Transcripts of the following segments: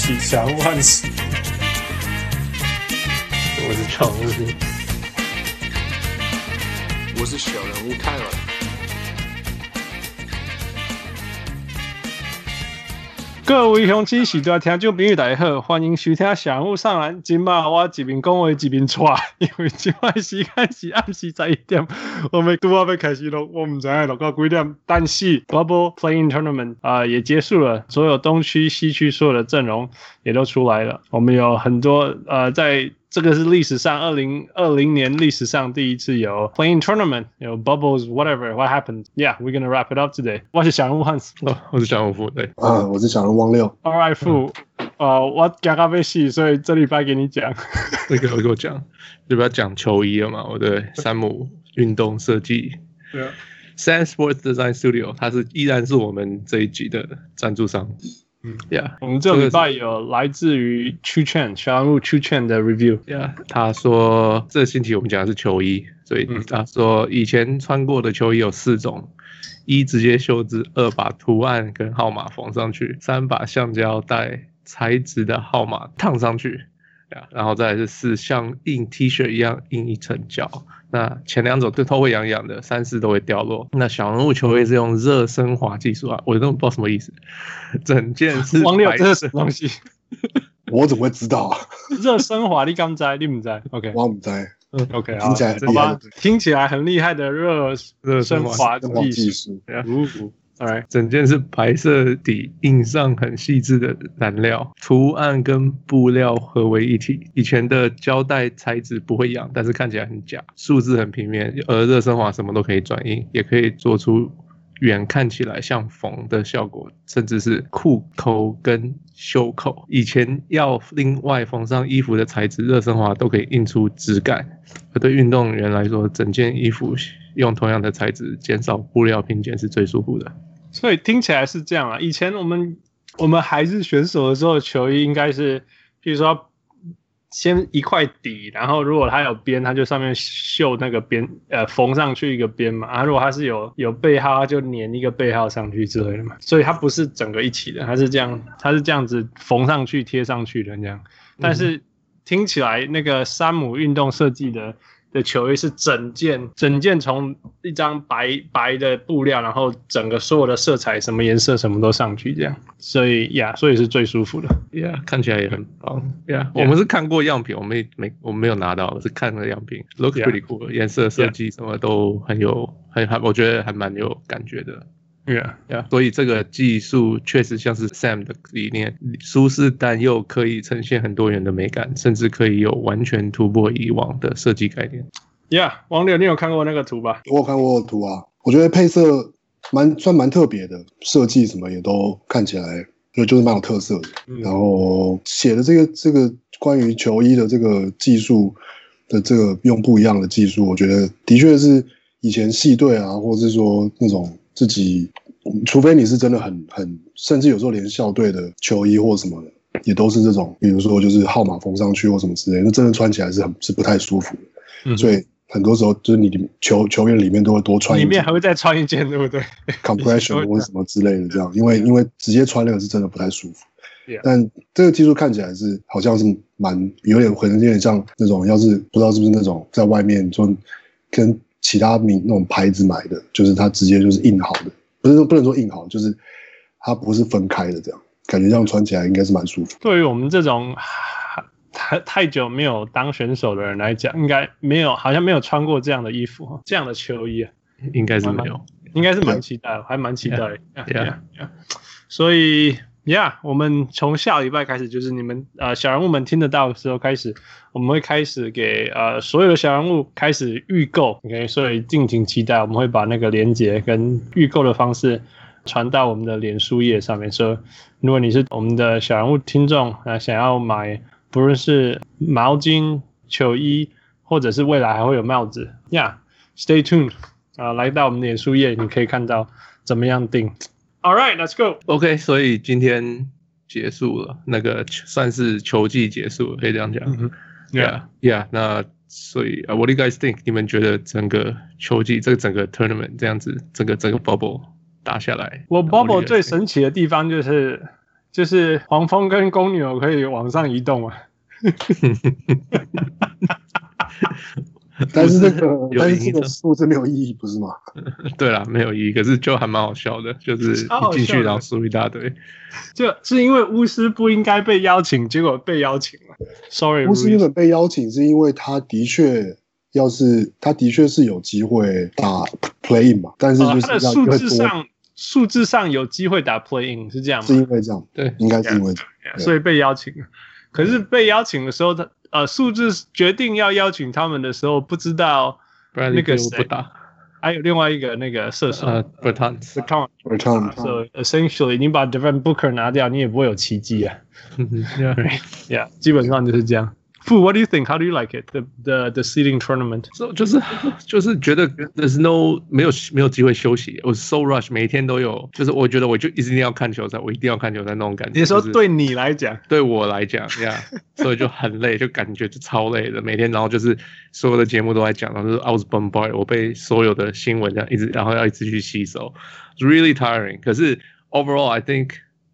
喜强万喜。我是常务，我是小人物泰文。各位乡亲，喜多听众朋友大家好，欢迎收听小人物上篮。今晚我一边讲话一边喘，因为今晚时间是暗时十一点，我们都要要开始录，我们在录到几点？但是 Bubble Playing Tournament 啊、也结束了，所有东区、西区所有的阵容也都出来了。我们有很多呃在。这个是历史上二零二零年历史上第一次有 playing Tournament，有 Bubbles whatever what happened yeah we're gonna wrap it up today。我是小人物汉斯，我是小人物富，对，啊，我是小人物汪六。All right 富，呃，我刚刚被洗，所以这礼拜给你讲。那个我给我讲，就不要讲球衣了嘛。我的山姆运动设计，对啊，Sam Sports Design Studio，它是依然是我们这一集的赞助商。嗯，Yeah，我们这个礼拜有来自于 Chu Chen 小人物 Chu Chen 的 review，Yeah，他说这星期我们讲的是球衣，所以他说以前穿过的球衣有四种：一直接袖子，二把图案跟号码缝上去，三把橡胶带材质的号码烫上去。然后再来是四，像印 T 恤一样印一层胶。那前两种都都会痒痒的，三四都会掉落。那小人物球衣是用热升华技术啊，我都不知道什么意思。整件是黄六，这是什么东西？我怎么会知道啊？热升华，你刚在，你不在？OK，我不在。嗯，OK，听起来好吧，听起来很厉害的热热升华技术。Alright，整件是白色底，印上很细致的染料，图案跟布料合为一体。以前的胶带材质不会痒，但是看起来很假，数字很平面。而热升华什么都可以转印，也可以做出远看起来像缝的效果，甚至是裤口跟袖口。以前要另外缝上衣服的材质，热升华都可以印出质感。而对运动员来说，整件衣服用同样的材质，减少布料拼接是最舒服的。所以听起来是这样啊。以前我们我们还是选手的时候，球衣应该是，比如说先一块底，然后如果它有边，它就上面绣那个边，呃，缝上去一个边嘛。啊，如果它是有有背号，它就粘一个背号上去之类的嘛。所以它不是整个一起的，它是这样，它是这样子缝上去贴上去的这样。但是听起来那个山姆运动设计的。的球衣是整件，整件从一张白白的布料，然后整个所有的色彩，什么颜色什么都上去，这样，所以呀，所以是最舒服的，呀，看起来也很棒，呀，我们是看过样品，我们没我们没有拿到，是看了样品，look pretty cool，颜色设计什么都很有，很还我觉得还蛮有感觉的。Yeah, yeah. 所以这个技术确实像是 Sam 的理念，舒适但又可以呈现很多元的美感，甚至可以有完全突破以往的设计概念。Yeah，王柳，你有看过那个图吧？我有看过图啊，我觉得配色蛮算蛮特别的，设计什么也都看起来就就是蛮有特色的。嗯、然后写的这个这个关于球衣的这个技术的这个用不一样的技术，我觉得的确是以前系队啊，或者是说那种。自己，除非你是真的很很，甚至有时候连校队的球衣或什么的，也都是这种，比如说就是号码缝上去或什么之类的，那真的穿起来是很是不太舒服的。嗯、所以很多时候就是你球球员里面都会多穿一件，里面还会再穿一件，对不对？Compression 或什么之类的，这样，因为因为直接穿那个是真的不太舒服。但这个技术看起来是好像是蛮有点可能有点像那种，要是不知道是不是那种在外面就跟。其他名那种牌子买的，就是它直接就是印好的，不是说不能说印好，就是它不是分开的这样，感觉这样穿起来应该是蛮舒服。对于我们这种太太久没有当选手的人来讲，应该没有，好像没有穿过这样的衣服，这样的球衣，啊，应该是没有，应该是蛮期待，还蛮期待的。Yeah, yeah. 所以。Yeah，我们从下礼拜开始，就是你们呃小人物们听得到的时候开始，我们会开始给呃所有的小人物开始预购，OK，所以敬请期待，我们会把那个链接跟预购的方式传到我们的脸书页上面。说如果你是我们的小人物听众啊，想要买不论是毛巾、球衣，或者是未来还会有帽子，Yeah，stay tuned 啊，来到我们的脸书页，你可以看到怎么样订。All right, let's go. OK，所以今天结束了，那个算是球季结束了，可以这样讲。Mm hmm. Yeah, yeah. 那所以、uh, What do you guys think？你们觉得整个球季这个整个 tournament 这样子，整个整个 bubble 打下来？我 bubble 最神奇的地方就是就是黄蜂跟公牛可以往上移动啊。但是那个，但是这个数字没有意义，不是吗？对啦，没有意义，可是就还蛮好笑的，就是一进去然后输一大堆，就是因为巫师不应该被邀请，结果被邀请了。Sorry，巫师原本被邀请是因为他的确，要是他的确是有机会打 play in 嘛，但是就是、哦、他的数字上数字上有机会打 play in 是这样吗？是因为这样，对，应该是因为这样，yeah, yeah, 所以被邀请了。可是被邀请的时候，他呃，数字决定要邀请他们的时候，不知道那个谁，还有另外一个那个射手，呃，Bertans，Bertans，Bertans。So essentially，你把 Devin Booker 拿掉，你也不会有奇迹啊。Yeah，基本上就是这样。Fu, what do you think? How do you like it? The the the seeding tournament? So 就是就是觉得 there's no 没有没有机会休息。我 so rush，每一天都有，就是我觉得我就一定要看球赛，我一定要看球赛那种感觉。你说对你来讲，对我来讲，呀，所以就很累，就感觉就超累的。每天然后就是所有的节目都在讲，然后就是 I was bombarded，我被所有的新闻这样一直，然后要一直去吸收，It's really tiring。可是 overall I think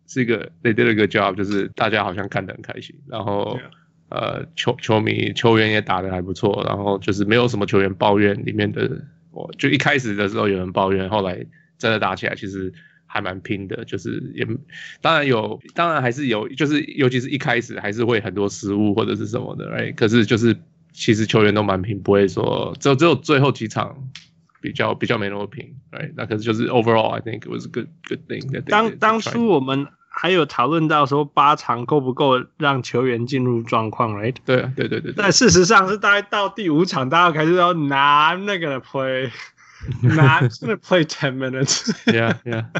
是一个 they did a good job，就是大家好像看得很开心，然后。Yeah. 呃，球球迷球员也打得还不错，然后就是没有什么球员抱怨里面的，我就一开始的时候有人抱怨，后来真的打起来其实还蛮拼的，就是也当然有，当然还是有，就是尤其是一开始还是会很多失误或者是什么的，哎，可是就是其实球员都蛮拼，不会说只有只有最后几场比较比较没那么拼，哎，那可是就是 overall I think it was a good good thing。当当初我们。还有讨论到说八场够不够让球员进入状况，right？对对对对。但事实上是大概到第五场，大家开始要拿那个 play，拿那个 play ten minutes。Yeah yeah。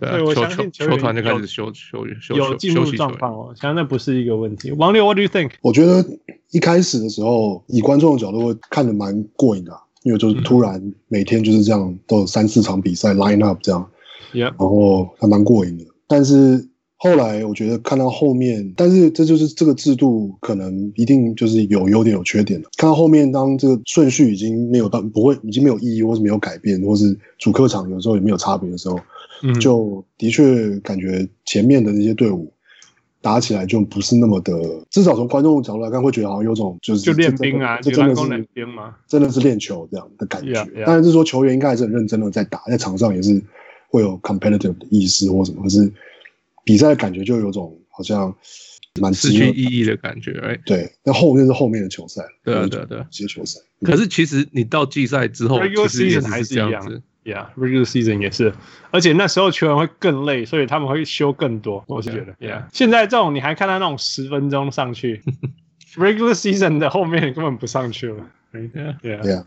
对，我相信球员球团就开始休休休有进入状况哦，相信那不是一个问题。王六，What do you think？我觉得一开始的时候，以观众的角度会看得蛮过瘾的，因为就是突然每天就是这样，都有三四场比赛 line up 这样，Yeah，然后还蛮过瘾的。但是后来我觉得看到后面，但是这就是这个制度可能一定就是有优点有缺点的。看到后面，当这个顺序已经没有到不会已经没有意义，或是没有改变，或是主客场有时候也没有差别的时候，嗯，就的确感觉前面的那些队伍打起来就不是那么的，至少从观众的角度来看，会觉得好像有种就是就练兵啊，就真的是练兵吗？真的是练球这样的感觉。Yeah, yeah. 当然是说球员应该还是很认真的在打，在场上也是会有 competitive 的意识或什么，可是。比赛的感觉就有种好像蛮失去意义的感觉，哎，对，那后面是后面的球赛，对啊，对啊，对啊，接球赛。可是其实你到季赛之后，regular season 还是一样，Yeah，regular season 也是，而且那时候球员会更累，所以他们会休更多。我是觉得，Yeah，现在这种你还看到那种十分钟上去，regular season 的后面根本不上去了，Yeah，Yeah，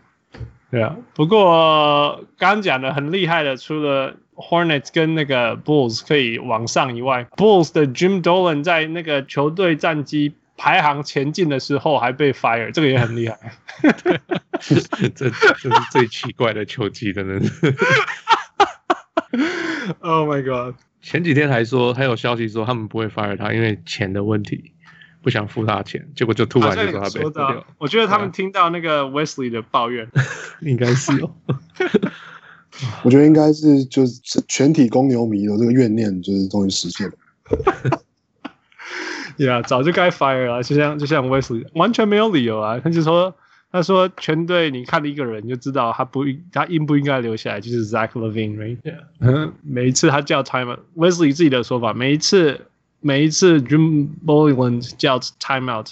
对啊。不过刚刚讲的很厉害的，除了 Hornets 跟那个 Bulls 可以往上以外，Bulls 的 Jim Dolan 在那个球队战绩排行前进的时候还被 fire，这个也很厉害。这这是最奇怪的球技的人。Oh my god！前几天还说还有消息说他们不会 fire 他，因为钱的问题，不想付他钱，结果就突然就说他被 fire。我觉得他们听到那个 Wesley 的抱怨，应该是哦。我觉得应该是就是全体公牛迷的这个怨念，就是终于实现了。呀，早就该 fire 了，就像就像 Wesley 完全没有理由啊，他就说他说全队你看了一个人就知道他不他应不应该留下来，就是 Zach？嗯，每一次他叫 timeout，Wesley 自己的说法，每一次每一次 Jim Boylan 叫 timeout，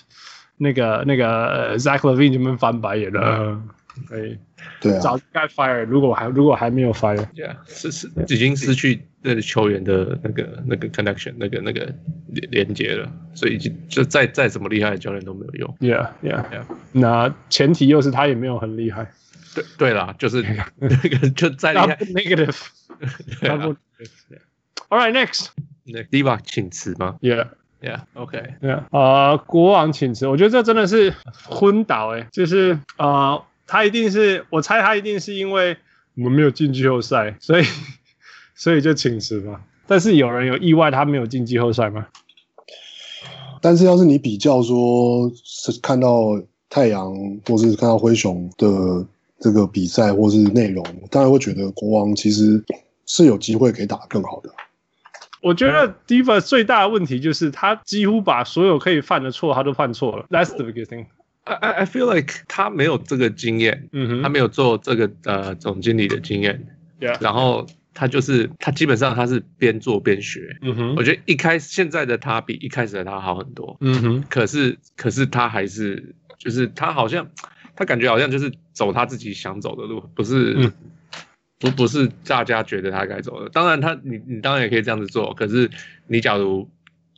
那个那个 Zach Levine 就们翻白眼了，可以。对啊，早该 fire，如果还如果还没有 fire，yeah, 是是已经失去那个球员的那个那个 connection，那个那个连连接了，所以就就再再怎么厉害的教练都没有用。Yeah, yeah, yeah. 那前提又是他也没有很厉害。对对啦，就是 那个就再厉害。Negative。对啊。All right, next. Diva 请辞吗？Yeah, yeah. OK. Yeah. 啊，国王请辞，我觉得这真的是昏倒哎，就是啊。他一定是，我猜他一定是因为我们没有进季后赛，所以 所以就请辞嘛。但是有人有意外，他没有进季后赛吗？但是要是你比较说，是看到太阳或是看到灰熊的这个比赛或是内容，当然会觉得国王其实是有机会可以打得更好的。我觉得 Diva 最大的问题就是他几乎把所有可以犯的错他都犯错了。That's the biggest thing. I I feel like 他没有这个经验，嗯哼，他没有做这个呃总经理的经验，Yeah. 然后他就是他基本上他是边做边学，嗯哼，我觉得一开始现在的他比一开始的他好很多，嗯哼，可是可是他还是就是他好像他感觉好像就是走他自己想走的路，不是。嗯。不不是大家觉得他该走的，当然他你你当然也可以这样子做，可是你假如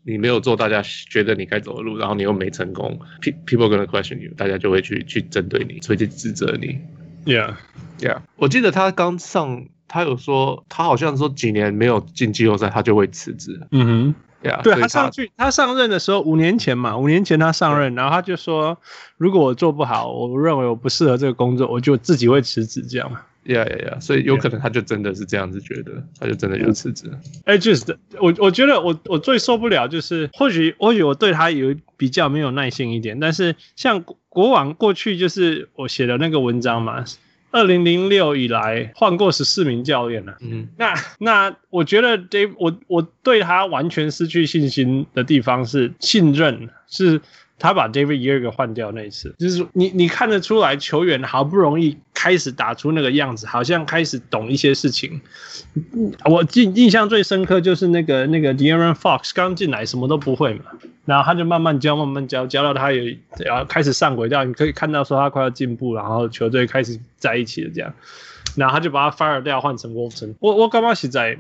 你没有做大家觉得你该走的路，然后你又没成功，people gonna question you，大家就会去去针对你，所以去指责你。Yeah, yeah。我记得他刚上，他有说他好像说几年没有进季后赛，他就会辞职。嗯哼，Yeah。对他上去，他上任的时候五年前嘛，五年前他上任，然后他就说，如果我做不好，我认为我不适合这个工作，我就自己会辞职这样。呀呀呀！所以有可能他就真的是这样子觉得，他就真的有辞职。哎，就是我我觉得我我最受不了就是，或许或许我对他有比较没有耐心一点，但是像国王过去就是我写的那个文章嘛，二零零六以来换过十四名教练了。嗯，那那我觉得 Dave 我我对他完全失去信心的地方是信任是。他把 David Yerger 换掉那一次，就是你你看得出来，球员好不容易开始打出那个样子，好像开始懂一些事情。我印印象最深刻就是那个那个 Deron Fox 刚进来什么都不会嘛，然后他就慢慢教慢慢教，教到他也要开始上轨道，你可以看到说他快要进步，然后球队开始在一起了这样，然后他就把他 fire 掉，换成 Walton。我我刚刚是在。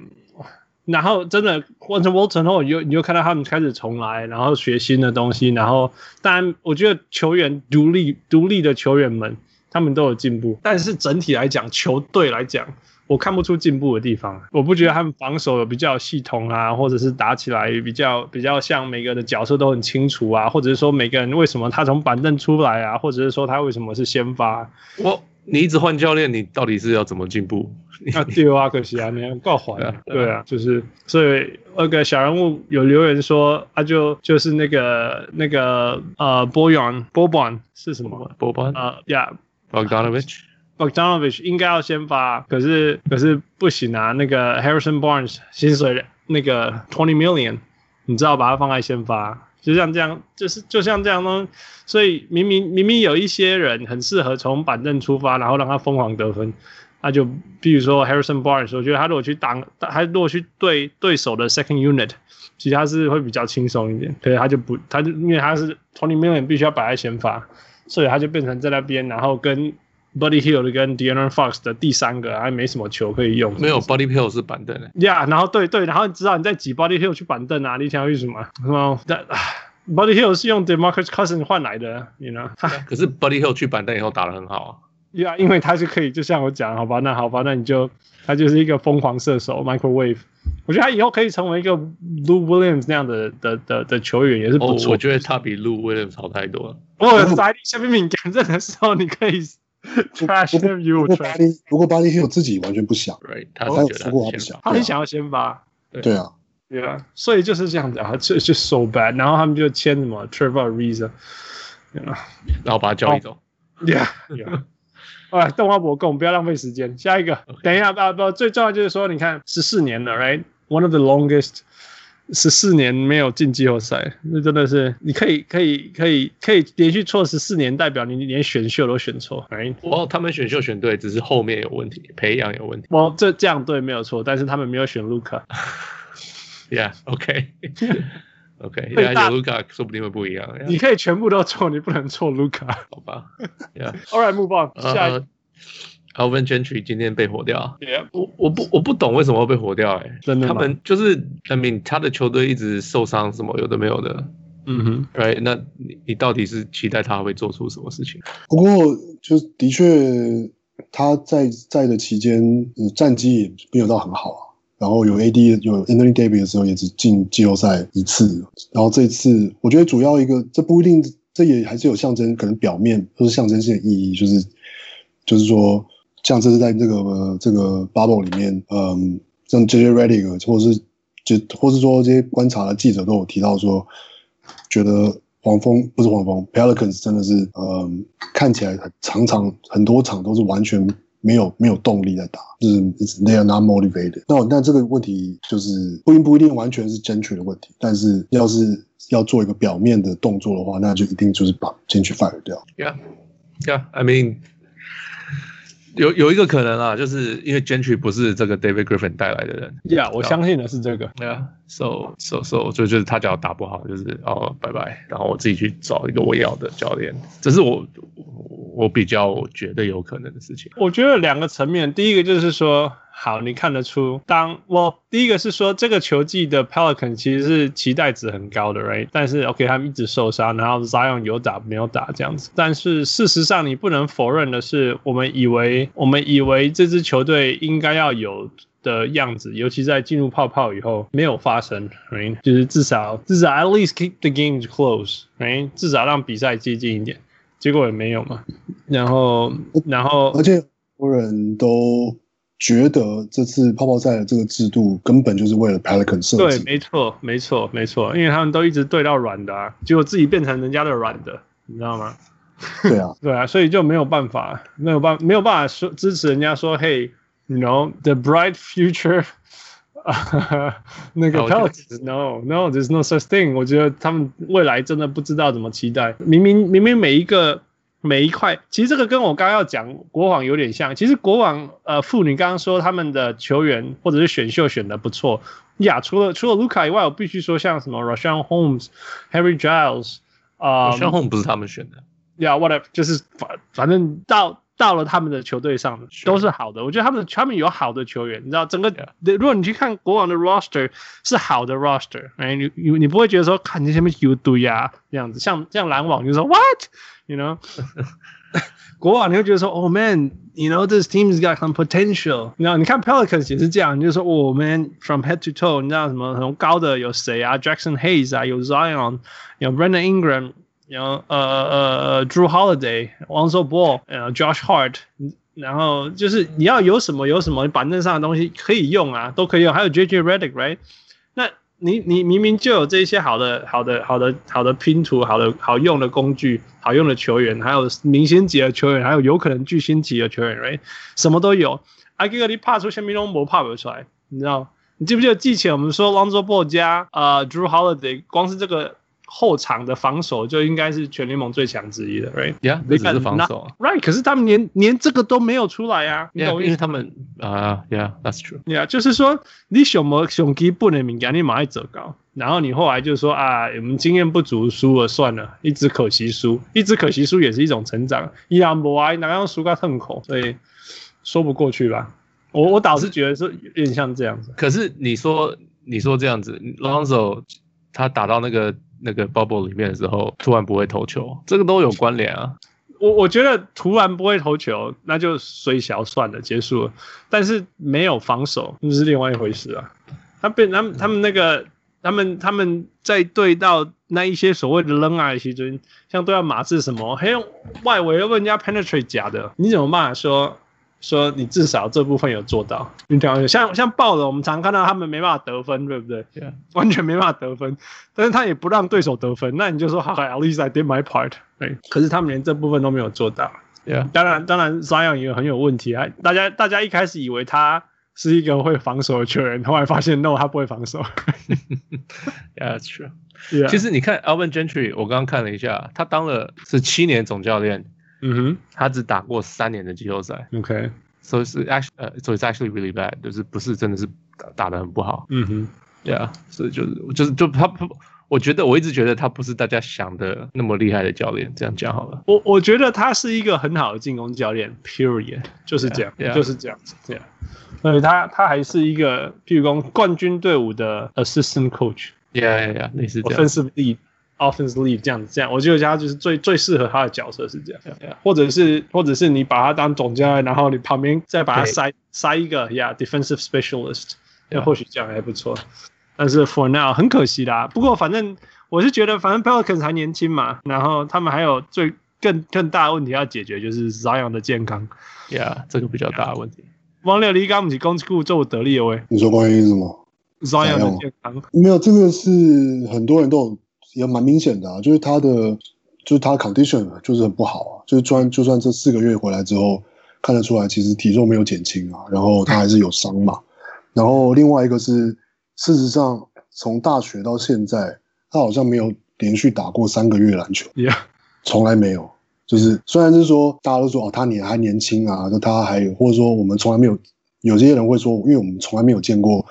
然后真的换成 Walton 后，你就你就看到他们开始重来，然后学新的东西。然后当然，我觉得球员独立独立的球员们，他们都有进步。但是整体来讲，球队来讲，我看不出进步的地方。我不觉得他们防守有比较系统啊，或者是打起来比较比较像每个人的角色都很清楚啊，或者是说每个人为什么他从板凳出来啊，或者是说他为什么是先发。我你一直换教练，你到底是要怎么进步？那丢啊，可惜啊，你还够还啊，对啊，就是所以那个小人物有留言说，啊就就是那个那个呃波扬波班是什么？波班啊，Yeah，Bogdanovich。Bogdanovich 应该要先发，可是可是不行啊，那个 Harrison Barnes 薪水那个 twenty million，你知道把它放在先发，就像这样，就是就像这样呢，所以明明明明有一些人很适合从板凳出发，然后让他疯狂得分。他就比如说 Harrison Barnes，我觉得他如果去挡，他如果去对对手的 second unit，其实他是会比较轻松一点。可是他就不，他就因为他是 Tony Millen 必须要摆在先发，所以他就变成在那边，然后跟 Buddy Hield 跟 De'Aaron Fox 的第三个，还没什么球可以用。没有 Buddy Hield 是板凳的。呀，yeah, 然后对对，然后你知道你在挤 Buddy Hield 去板凳啊？你想要为什么？是吗？但 Buddy Hield 是用 DeMarcus Cousins 换来的，你呢？可是 Buddy Hield 去板凳以后打得很好啊。，yeah, 因为他是可以，就像我讲，好吧，那好吧，那你就他就是一个疯狂射手，microwave。我觉得他以后可以成为一个 Lou Williams 那样的的的的球员，也是不错。Oh, 我觉得他比 Lou Williams 好太多了。哦，在下面敏感症的时候，你可以 trash him you。如果如果巴黎有自己完全不想，right？他有说过他不想，他很想要先发。对啊，对啊，所以就是这样子啊，就就 so bad。然后他们就签什么 Trevor Ariza，然后把他交易走。Yeah，yeah。哎，动画博共，不要浪费时间。下一个等一下，不不，最重要就是说，你看十四年了，right？One of the longest，十四年没有进季后赛，那真的是，你可以可以可以可以连续错十四年，代表你连选秀都选错，right？哦，他们选秀选对，只是后面有问题，培养有问题。哦，这这样对没有错，但是他们没有选卢卡。Yeah，OK。OK，人家卢卡说不定会不一样。你可以全部都错，你不能错卢卡，好吧？Yeah，All right，move on。下一个，Alvin Gentry 今天被火掉。Yeah，我我不我不懂为什么会被火掉哎，真的他们就是，I mean，他的球队一直受伤，什么有的没有的。嗯哼，Right，那你你到底是期待他会做出什么事情？不过，就的确他在在的期间，战绩也没有到很好啊。然后有 AD 有 Anthony Davis 的时候也只进季后赛一次，然后这次我觉得主要一个这不一定，这也还是有象征，可能表面都是象征性的意义，就是就是说像这是在这个、呃、这个 bubble 里面，嗯，像 JJ Redick 或者是就或是说这些观察的记者都有提到说，觉得黄蜂不是黄蜂 Pelicans 真的是嗯看起来很常常很多场都是完全。没有没有动力在打，就是 they are not motivated。那那这个问题就是不一不一定完全是 Gentry 的问题，但是要是要做一个表面的动作的话，那就一定就是把 Gentry fire 掉。Yeah, yeah, I mean. 有有一个可能啊，就是因为 Gentry 不是这个 David Griffin 带来的人。Yeah，我相信的是这个。Yeah，so so so 就就是他脚打不好，就是哦拜拜，然后我自己去找一个我要的教练，这是我我比较觉得有可能的事情。我觉得两个层面，第一个就是说。好，你看得出，当我第一个是说，这个球季的 Pelican 其实是期待值很高的，right？但是 OK，他们一直受伤，然后 Zion 有打没有打这样子。但是事实上，你不能否认的是，我们以为我们以为这支球队应该要有的样子，尤其在进入泡泡以后，没有发生，right？就是至少至少 at least keep the games close，right？至少让比赛接近一点，结果也没有嘛。然后，然后，而且很多人都。觉得这次泡泡赛的这个制度根本就是为了 Pelican 设计。对，没错，没错，没错，因为他们都一直对到软的啊，结果自己变成人家的软的，你知道吗？对啊，对啊，所以就没有办法，没有办，没有办法说支持人家说，Hey，you know the bright future，那个 Pelican，no，no，there's no such thing。我觉得他们未来真的不知道怎么期待，明明明明每一个。每一块，其实这个跟我刚刚要讲国网有点像。其实国网，呃，妇女刚刚说他们的球员或者是选秀选的不错呀。除了除了卢卡以外，我必须说像什么 Rashawn Holmes、Harry Giles 啊。Rashawn Holmes 不是他们选的。呀，whatever，就是反反正到到了他们的球队上都是好的。我觉得他们他们有好的球员，你知道，整个如果你去看国王的 roster 是好的 roster，哎，你你你不会觉得说看那些什么有堆呀这样子，像像篮网就说 what？You know，国王你会觉得说，Oh man，you know this team's got some potential。你知道，你看 Pelicans 也是这样，你就说，Oh man，from head to toe，你知道什么很高的有谁啊？Jackson Hayes 啊，有 Zion，有 Brandon Ingram，然后呃呃 Drew Holiday、王 o Ball，呃 Josh Hart。然后就是你要有什么有什么板凳上的东西可以用啊，都可以用。还有 JJ Redick，right？那你你明明就有这些好的好的好的好的拼图，好的好用的工具，好用的球员，还有明星级的球员，还有有可能巨星级的球员，right？什么都有。阿吉格你怕出现，米龙博怕不出来，你知道？你记不记得之前我们说 Lonzo Ball 加呃 Drew Holiday，光是这个。后场的防守就应该是全联盟最强之一的，right？Yeah，只是防守，right？可是他们连连这个都没有出来啊，yeah, 因为他们啊、uh,，Yeah，that's true。Yeah，就是说你什么什么基本的敏感，你马上走高，然后你后来就说啊，我们经验不足，输了算了，一直可惜输，一直可惜输也是一种成长。伊朗博啊，哪样输个痛口，所以说不过去吧？我我倒是觉得是有点像这样子。可是你说你说这样子，Lonzo 他打到那个。那个 bubble 里面的时候，突然不会投球，这个都有关联啊。我我觉得突然不会投球，那就衰小算了，结束了。但是没有防守，那是另外一回事啊。他被他们他们那个他们他们在对到那一些所谓的扔啊，其实像对到马刺什么，还用外围又问人家 penetrate 假的，你怎么骂说？说你至少这部分有做到，你讲像像爆了，我们常看到他们没办法得分，对不对？Yeah. 完全没办法得分，但是他也不让对手得分，那你就说好，at least I did my part，对。可是他们连这部分都没有做到，Yeah. 当然，当然，Zion 也很有问题啊。大家大家一开始以为他是一个会防守的球员，后来发现 no，他不会防守。Yeah, that's true. Yeah. 其实你看 Alvin Gentry，我刚刚看了一下，他当了是七年总教练。嗯哼，他只打过三年的季后赛。OK，所以是 actually 呃，所以是 actually really bad，就是不是真的是打打得很不好。嗯哼，对啊，所以就是就是就他不，我觉得我一直觉得他不是大家想的那么厉害的教练。这样讲好了，我我觉得他是一个很好的进攻教练。Period，就是这样，yeah, yeah. 就是这样子。这样，所以他他还是一个，譬如说冠军队伍的 assistant coach。Yeah yeah yeah，类似这样。Offensive lead。Offensively 这样子，这样，我觉得他就是最最适合他的角色是这样，yeah, yeah. 或者是或者是你把他当总教练，然后你旁边再把他塞塞一个，Yeah，defensive specialist，那 Yeah. 或许这样还不错。但是 for now 很可惜啦。不过反正我是觉得，反正 Pelicans 还年轻嘛，然后他们还有最更更大的问题要解决，就是 Zion 的健康。Yeah，这个比较大的问题。王六离刚不是攻击库做得力的喂？你说关于什么？Zion 的健康？没有，这个是很多人都有。也蛮明显的啊，就是他的，就是他 condition 就是很不好啊，就是专就算这四个月回来之后看得出来，其实体重没有减轻啊，然后他还是有伤嘛。然后另外一个是，事实上从大学到现在，他好像没有连续打过三个月篮球，Yeah，从来没有。就是虽然是说大家都说哦，他年还年轻啊，那他还有或者说我们从来没有，有些人会说，因为我们从来没有见过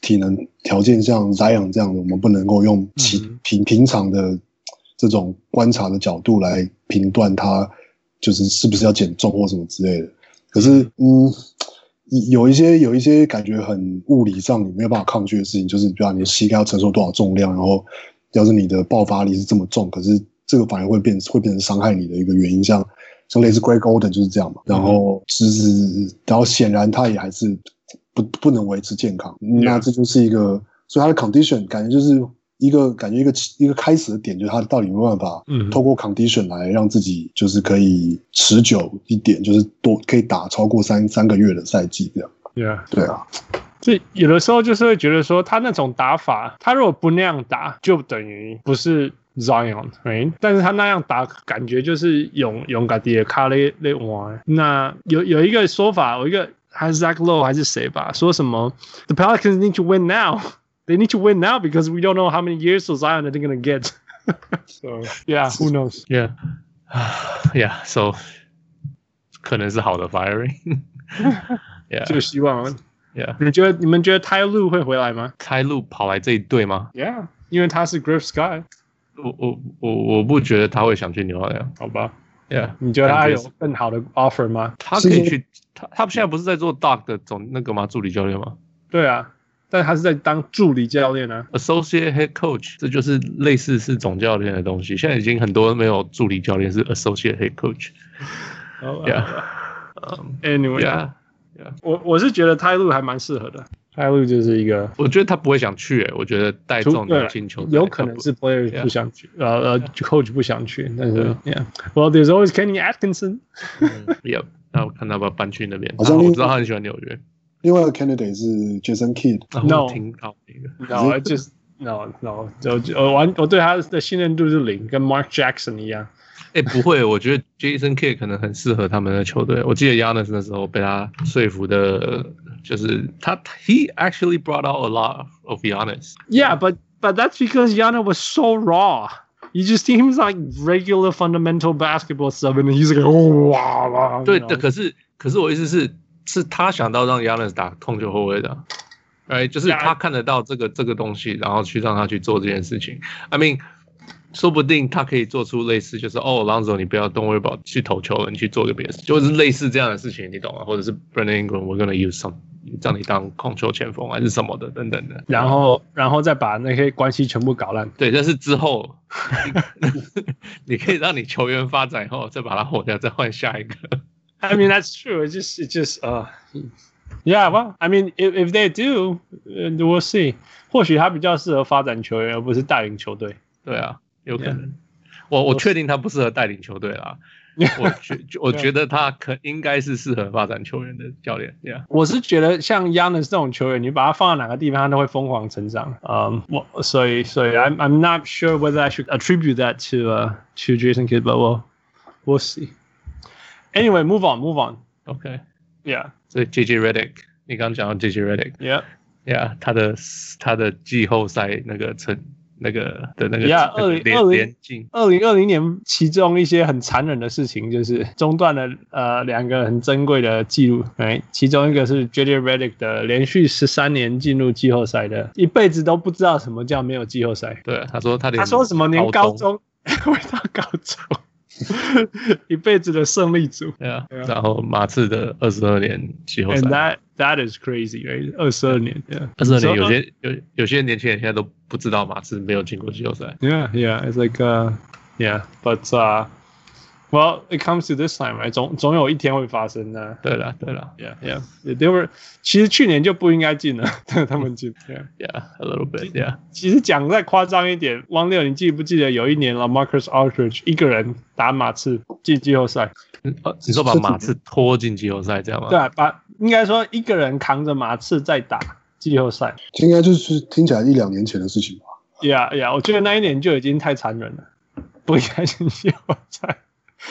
体能条件像 Zion 这样的，我们不能够用其平平常的这种观察的角度来评断他就是是不是要减重或什么之类的。可是嗯，有一些有一些感觉很物理上你没有办法抗拒的事情，就是比如你的膝盖要承受多少重量，然后要是你的爆发力是这么重，可是。这个反而会变会变成伤害你的一个原因，像像类似 Greg Oden 就是这样嘛。然后其实，然后显然他也还是不不能维持健康。那这就是一个，所以他的 condition 感觉就是一个感觉一个一个开始的点，就是他到底有没有办法嗯透过 condition 来让自己就是可以持久一点，就是多可以打超过三三个月的赛季这样。Yeah. 对啊。所以有的时候就是会觉得说，他那种打法，他如果不那样打，就等于不是。Zion，哎，但是他那样打，感觉就是勇勇敢的卡勒勒玩。那有有一个说法，有一个还是 Zach Lowe 还是谁吧，说什么 The Pelicans need to win now. They need to win now because we don't know how many years of Zion they're gonna get. so yeah, who knows? Yeah, yeah. So 可能是好的 firing. Yeah，就希望。Yeah，你觉得你们觉得 Ty Lue 会回来吗？Ty Lue 跑来这一队吗？Yeah，因为他是 Griff Sky。我我我我不觉得他会想去纽奥良，好吧 ？Yeah，你觉得他有更好的 offer 吗？他可以去，他他现在不是在做 Doc 的总那个吗？助理教练吗？对啊，但他是在当助理教练呢、啊。Associate Head Coach，这就是类似是总教练的东西。现在已经很多没有助理教练是 Associate Head Coach。Yeah，Anyway，Yeah，我我是觉得 Ty Lue 还蛮适合的。Ty Lue 就是一个，我觉得他不会想去、欸。我觉得带这种年轻球有可能是 player 不想去，呃呃，coach 不想去。但是，Yeah，Well there's always Kenny Atkinson。Yep，那我看他要不要搬去那边。好像我知道他很喜欢纽约。另外一个 candidate 是 Jason Kidd。No，挺好的一个。No，just No，No，就我完，我对他的信任度是零，跟 Mark Jackson 一样。哎，不会，我觉得 Jason Kidd 可能很适合他们的球队。我记得 Giannis 那时候被他说服的，就是他，He actually brought out a lot of Giannis. Yeah, but but that's because Giannis was so raw. You just see him like regular fundamental basketball stuff, and he's like, oh, wow. 对的，可是可是我意思是，是他想到让 Giannis 打控球后卫的，哎，就是他看得到这个这个东西，然后去让他去做这件事情。I mean. 说不定他可以做出类似，就是哦，Lonzo，你不要 Don't worry about 去投球了，你去做个别的事，就是类似这样的事情，你懂吗？或者是 Brandon Ingram，we're gonna use some， 让你当控球前锋还是什么的，等等的。然后，然后再把那些关系全部搞烂。对，但是之后，你可以让你球员发展以后，再把它火掉，再换下一个。I mean that's true. It's just, it's just, uh, yeah. Well, I mean, if if they do, we'll see. 或许他比较适合发展球员，而不是带领球队。对啊。有可能.我我确定他不适合带领球队啦。我觉我觉得他可应该是适合发展球员的教练。Yeah. 我是觉得像 Giannis 这种球员，你把他放在哪个地方，他都会疯狂成长。嗯，我所以所以 I'm I'm not sure whether I should attribute that to uh to Jason Kidd, but we'll we'll see. Anyway, move on, move on. OK. Yeah. 所以 JJ Redick，你刚刚讲到 JJ Redick。Yeah. Yeah，他的他的季后赛那个成。那个的那个，Yeah，二零二零二零二零年，其中一些很残忍的事情，就是中断了呃两个很珍贵的记录。哎，其中一个是 JJ Redick 的连续十三年进入季后赛的，一辈子都不知道什么叫没有季后赛。对，他说他连他说什么连高中回到高中。一辈子的胜利组，对啊，然后马刺的二十二年季后赛。And that that is crazy，二十二年，对，二十二年有些有有些年轻人现在都不知道马刺没有进过季后赛。Yeah, yeah, it's like, uh, yeah, but uh. Well, it comes to this time, right? 总总有一天会发生的。对了，对了，Yeah, yeah. They were，其实去年就不应该进了，他们进。Yeah, yeah, a little bit. Yeah. 其实讲再夸张一点，汪六，你记不记得有一年了，Marcus Aldridge 一个人打马刺进季后赛？你说把马刺拖进季后赛，这样吗？对，啊把应该说一个人扛着马刺在打季后赛，应该就是听起来一两年前的事情吧？Yeah, yeah. 我觉得那一年就已经太残忍了，不应该进季后赛。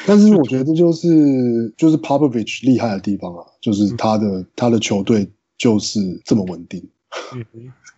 但是我觉得这就是就是 Popovich 厉害的地方啊，就是他的、嗯、他的球队就是这么稳定。嗯，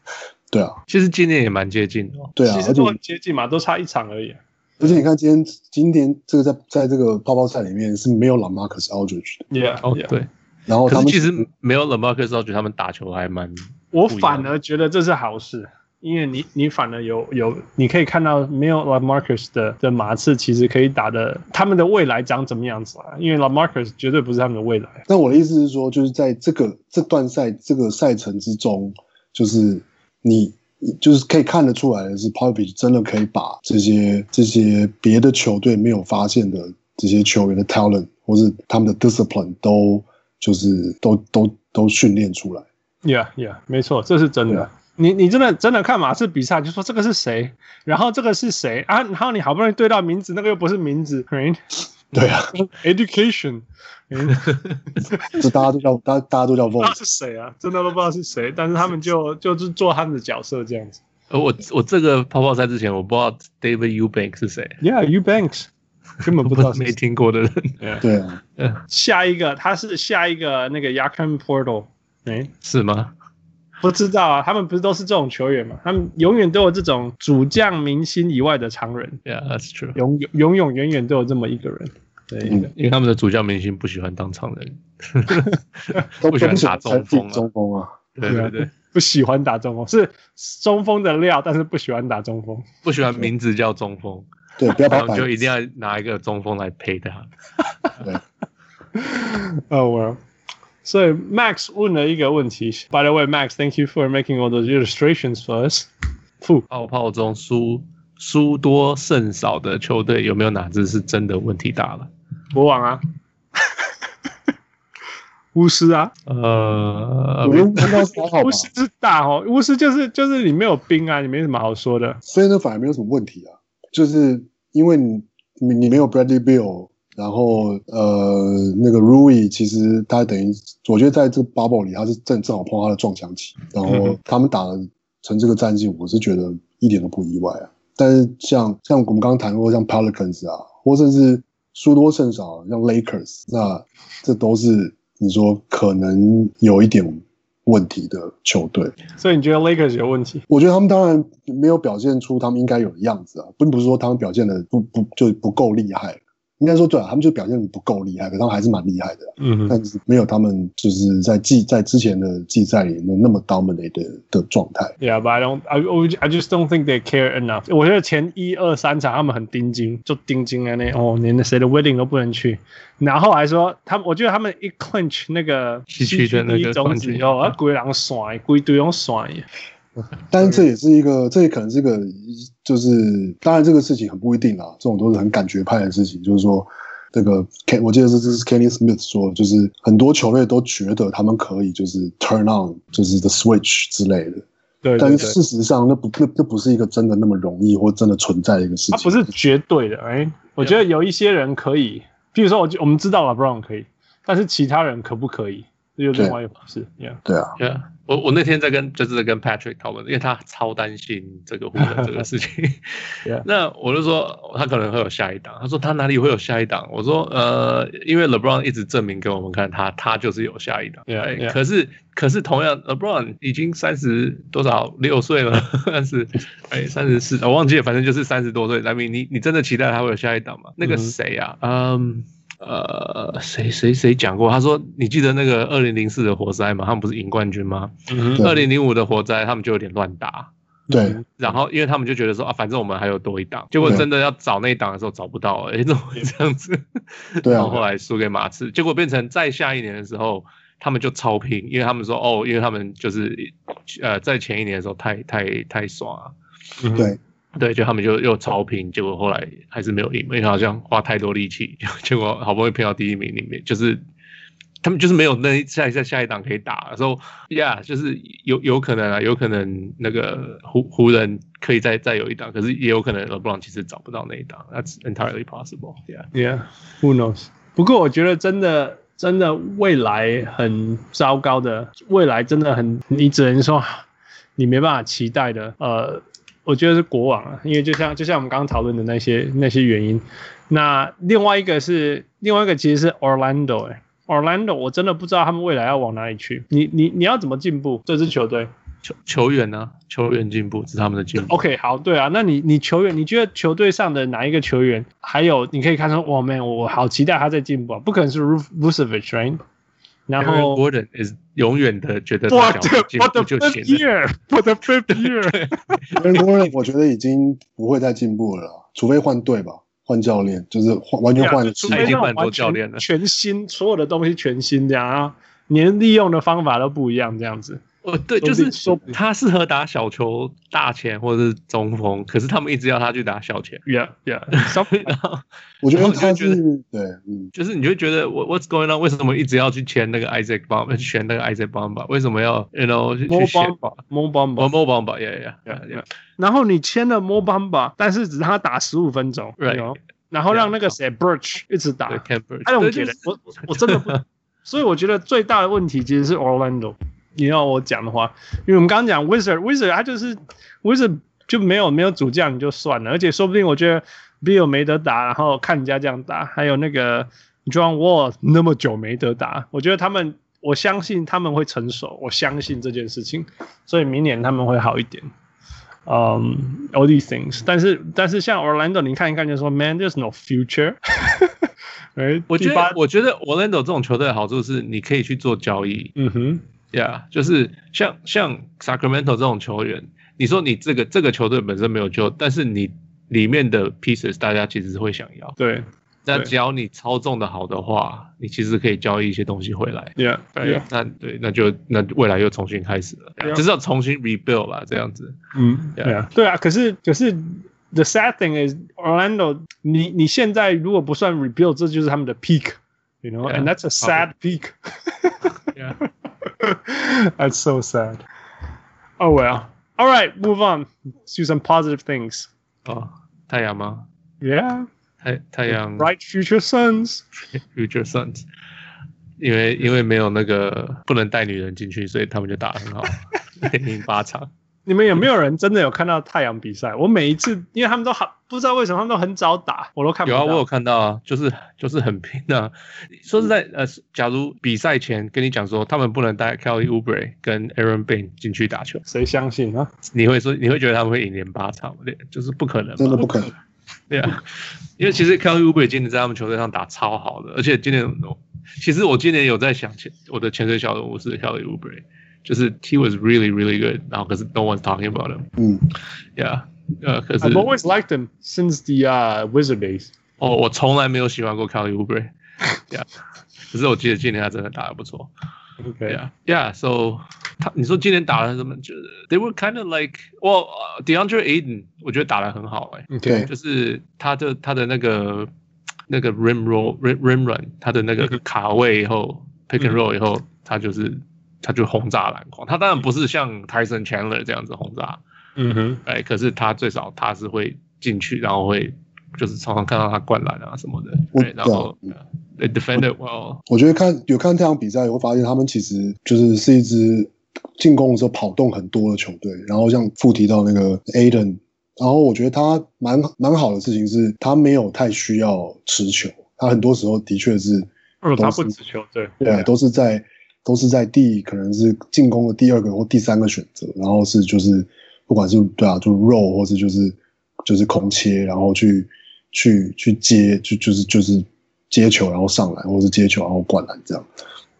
对啊，其实今年也蛮接近的。对啊，其实都很接近嘛，都差一场而已。而且你看今天今天这个在在这个泡泡赛里面是没有 LaMarcus Aldridge 的。Yeah，哦对。然后他们其实没有 LaMarcus Aldridge，他们打球还蛮……我反而觉得这是好事。因为你你反而有有你可以看到没有 LaMarcus 的的马刺其实可以打的他们的未来长怎么样子啊？因为 LaMarcus 绝对不是他们的未来。但我的意思是说，就是在这个这段赛这个赛程之中，就是你就是可以看得出来的是，Popovich 真的可以把这些这些别的球队没有发现的这些球员的 talent 或是他们的 discipline 都就是都都都训练出来。Yeah, yeah，没错，这是真的。你你真的真的看马刺比赛，就说这个是谁，然后这个是谁啊？然后你好不容易对到名字，那个又不是名字，right? 对啊，education，这 大家都叫大家大家都叫他是谁啊？真的都不知道是谁，但是他们就就是做他们的角色这样子。呃，我我这个泡泡赛之前我不知道 David Eubanks 是谁，Yeah，Eubanks 根本不知道 没听过的人，对啊，下一个他是下一个那个 Yakim Portal，哎，是吗？不知道啊，他们不是都是这种球员嘛？他们永远都有这种主将明星以外的常人。Yeah, that's true. 永永永远远都有这么一个人。对，嗯、因为他们的主将明星不喜欢当常人，不喜欢打中锋、啊。中锋啊，对对对，不喜欢打中锋，是中锋的料，但是不喜欢打中锋，不喜欢名字叫中锋。对，不要把就一定要拿一个中锋来陪他。对，哦我。所以 Max 问了一个问题。By the way, Max, thank you for making all those illustrations for us. 泡泡中输输多胜少的球队有没有哪支是真的问题大了？国王啊，巫师啊，呃，巫师是大哦，巫师就是就是你没有兵啊，你没什么好说的。所以呢，反而没有什么问题啊，就是因为你你你没有 Bradley Beal。然后，呃，那个 Rui 其实他等于，我觉得在这个 bubble 里，他是正正好碰到他的撞墙期。然后他们打成这个战绩，我是觉得一点都不意外啊。但是像像我们刚刚谈过，像 Pelicans 啊，或甚至输多胜少，像 Lakers，那这都是你说可能有一点问题的球队。所以你觉得 Lakers 有问题？我觉得他们当然没有表现出他们应该有的样子啊，并不是说他们表现的不不就不够厉害。应该说对啊，他们就表现不够厉害，可他们还是蛮厉害的。嗯哼，但是没有他们就是在季在之前的季赛里那那么 dominate 的的状态。Yeah, but I don't, I I just don't think they care enough. 我觉得前一二三场他们很盯紧，就盯紧啊那哦，连谁的 wedding 都不能去。然后还说他们，我觉得他们一 clinch 那个西区的那个种子以后，啊，规人甩，规堆用甩。但是这也是一个，这也可能是一个，就是当然这个事情很不一定啊，这种都是很感觉派的事情。就是说，这个 Ken，我记得是这是 Kenny Smith 说，就是很多球队都觉得他们可以就是 turn on，就是 the switch 之类的。对，对，对。但是事实上，那不那那不是一个真的那么容易或真的存在的一个事情。它不是绝对的，哎，我觉得有一些人可以，比如说，我我们知道了 LeBron 可以，但是其他人可不可以？这就另外一回事。Yeah，对啊。Yeah. 我我那天在跟就是在跟 Patrick 讨论，因为他超担心这个湖人这个事情。那我就说他可能会有下一档。他说他哪里会有下一档？我说呃，因为 LeBron 一直证明给我们看他，他他就是有下一档。Yeah, yeah. 可是可是同样，LeBron 已经三十多少六岁了，但是哎三十四，我忘记了，反正就是三十多岁。来明，你你真的期待他会有下一档吗？那个谁啊？嗯。Um, 呃，谁谁谁讲过？他说：“你记得那个二零零四的活塞吗？他们不是赢冠军吗？二零零五的活塞他们就有点乱打。对，然后因为他们就觉得说啊，反正我们还有多一档，结果真的要找那一档的时候找不到，哎，怎么会这样子？对啊，然后后来输给马刺，结果变成再下一年的时候，他们就超拼，因为他们说哦，因为他们就是呃，在前一年的时候太太太爽了。对。”对，就他们就又超拼，结果后来还是没有赢，因为好像花太多力气，结果好不容易拼到第一名里面，就是他们就是没有那下一下下一档可以打，说呀，就是有有可能啊，有可能那个湖湖人可以再再有一档，可是也有可能勒布朗其实找不到那一档，That's entirely possible. Yeah, yeah, who knows? 不过我觉得真的真的未来很糟糕的，未来真的很，你只能说你没办法期待的，呃。我觉得是国王啊，因为就像就像我们刚刚讨论的那些那些原因。那另外一个是另外一个其实是 Orlando 哎、欸、，Orlando 我真的不知道他们未来要往哪里去。你你你要怎么进步这支球队？球球员呢？球员进步是他们的进步。OK，好，对啊，那你你球员，你觉得球队上的哪一个球员，还有你可以看出，哇，man，我好期待他在进步啊，不可能是 Vucevic，right？然后 Gordon is 永远的觉得他进步就行了。我的 fifth year，Gordon 我觉得已经不会再进步了，除非换队吧，换教练，就是换完全换，已经换多教练了，全新，所有的东西全新这样啊，连利用的方法都不一样，这样子。哦，对，就是说他适合打小球、大前或者是中锋，可是他们一直要他去打小前。Yeah，Yeah，然后我觉得他觉得对，嗯，就是你就觉得我 What's going on？为什么一直要去签那个 Isaac Bamba？去选那个 Isaac Bamba？为什么要 You know 去选 Mo Bamba？Mo Bamba？Yeah，Yeah，Yeah。然后你签了 Mo Bamba，但是只让他打十五分钟，Right？然后让那个谁 Birch 一直打。I don't get it。我我真的不，所以我觉得最大的问题其实是 Orlando。你要我讲的话，因为我们刚刚讲 Wizard，Wizard 他就是 Wizard 就没有没有主将你就算了，而且说不定我觉得 Bill 没得打，然后看人家这样打，还有那个 John Wall 那么久没得打，我觉得他们我相信他们会成熟，我相信这件事情，所以明年他们会好一点。嗯、um,，all these things，但是但是像 Orlando，你看一看就说 Man，there's no future。哎，我觉得我觉得 Orlando 这种球队的好处是你可以去做交易。嗯哼。Yeah，就是像像 Sacramento 这种球员，你说你这个这个球队本身没有救，但是你里面的 pieces 大家其实是会想要。对，那只要你操纵的好的话，你其实可以交易一些东西回来。Yeah，对，那对，那就那未来又重新开始了，yeah. 就是要重新 rebuild 吧，这样子。嗯，对啊，对啊，可是可是 the sad thing is Orlando，你你现在如果不算 rebuild，这就是他们的 peak，you know，and yeah, that's a sad peak。Yeah. That's so sad. Oh well. All right, move on to some positive things. 哦，太阳吗？Yeah. 太太阳。Bright future sons. Future sons. 因为因为没有那个不能带女人进去，所以他们就打得很好，赢八场。 你们有没有人真的有看到太阳比赛？我每一次，因为他们都好，不知道为什么他们都很早打，我都看不到。有啊，我有看到啊，就是就是很拼啊。说实在，呃，假如比赛前跟你讲说他们不能带 Kelly Oubre 跟 Aaron Bain 进去打球，谁相信啊？你会说你会觉得他们会赢连八场？对，就是不可能，真的不可能。对啊，因为其实 Kelly Oubre 今年在他们球队上打超好的，而且今年其实我今年有在想，我的潜水小人物是 Kelly Oubre。就是 he was really really good，然后可是 no one's talking about him。嗯，Yeah，呃，可是 I've always liked him since the uh, Wizard days。哦，我从来没有喜欢过 Kelly Oubre。Yeah，可是我记得今年他真的打得不错。OK，Yeah，Yeah，So 他你说今年打得什么？就是 They were kind of like well DeAndre Ayton，我觉得打得很好哎。OK，就是他的他的那个那个 rim roll rim rim run，他的那个卡位以后 pick and roll 以后，他就是。 他就轰炸篮筐，他当然不是像 Tyson Chandler 这样子轰炸，嗯哼，哎，可是他最少他是会进去，然后会就是常常看到他灌篮啊什么的，对，然后 they defended well。我觉得看有看这场比赛，我会发现他们其实就是是一支进攻的时候跑动很多的球队。然后像附提到那个 Aden，然后我觉得他蛮蛮好的事情是，他没有太需要持球，他很多时候的确是，嗯，他不持球，对，对，都是在。都是在第可能是进攻的第二个或第三个选择，然后是就是不管是对啊，就是 roll 或是就是就是空切，然后去去去接，就就是就是接球然后上篮，或是接球然后灌篮这样。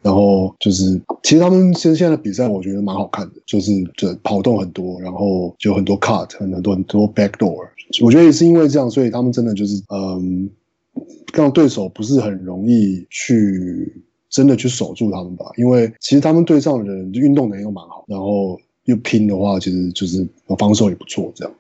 然后就是其实他们现现在的比赛我觉得蛮好看的，就是这跑动很多，然后就很多 cut，很多很多 backdoor。我觉得也是因为这样，所以他们真的就是嗯，让对手不是很容易去。真的去守住他们吧，因为其实他们队上的人运动能力又蛮好，然后又拼的话，其实就是防守也不错，这样。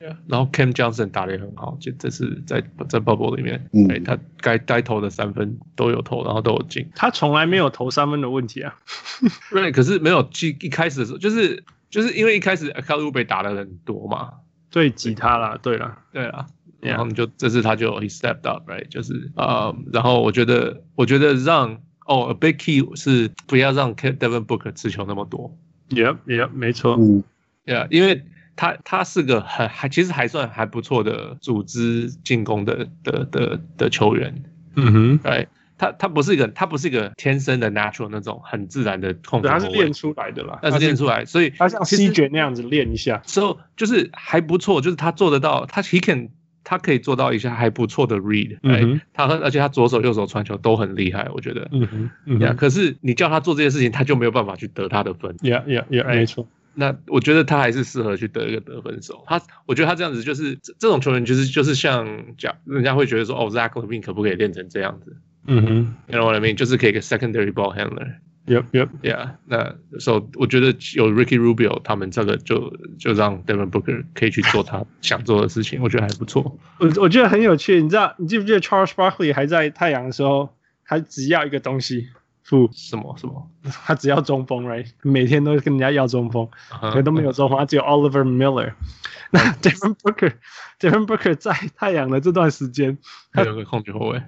Yeah, 然后 Cam Johnson 打的也很好，就这次在在 bubble 里面，嗯，他该该投的三分都有投，然后都有进。他从来没有投三分的问题啊。对，可是没有一一开始的时候，就是就是因为一开始 Kelly Oubre 打的很多嘛，所以挤他了。对了，对啊。然后你就这次他就 he stepped up，right，就是啊，um, 然后我觉得我觉得让。哦、oh,，a big key 是不要让 Devin Booker 持球那么多。Yeah, yeah，没错。嗯，Yeah，因为他他是个很还其实还算还不错的组织进攻的的的的球员。嗯哼，对，他他不是一个他不是一个天生的 natural 那种很自然的控球，他是练出来的啦，他是练出来，所以他像西决那样子练一下，之后就是还不错，就是他做得到，他 he can。他可以做到一下还不错的 read，哎、嗯，他而且他左手右手传球都很厉害，我觉得，嗯哼，嗯哼，可是你叫他做这些事情，他就没有办法去得他的分，yeah yeah yeah，没错。那我觉得他还是适合去得一个得分手。他，我觉得他这样子就是这种球员，就是就是像讲，人家会觉得说，哦，Zach Levine 可不可以练成这样子？嗯哼，You know what I mean？就是可以一个 secondary ball handler。Yep, yep, yeah. 那所以我觉得有 Ricky Rubio，他们这个就就让 Devin Booker 可以去做他 想做的事情，我觉得还不错。我我觉得很有趣，你知道，你记不记得 Charles Barkley 还在太阳的时候，他只要一个东西，不什么什么，他只要中锋，right？每天都跟人家要中锋，可、uh huh. 都没有中锋，他只有 Oliver Miller。那 Devin Booker，Devin Booker 在太阳的这段时间，他有个控球后卫，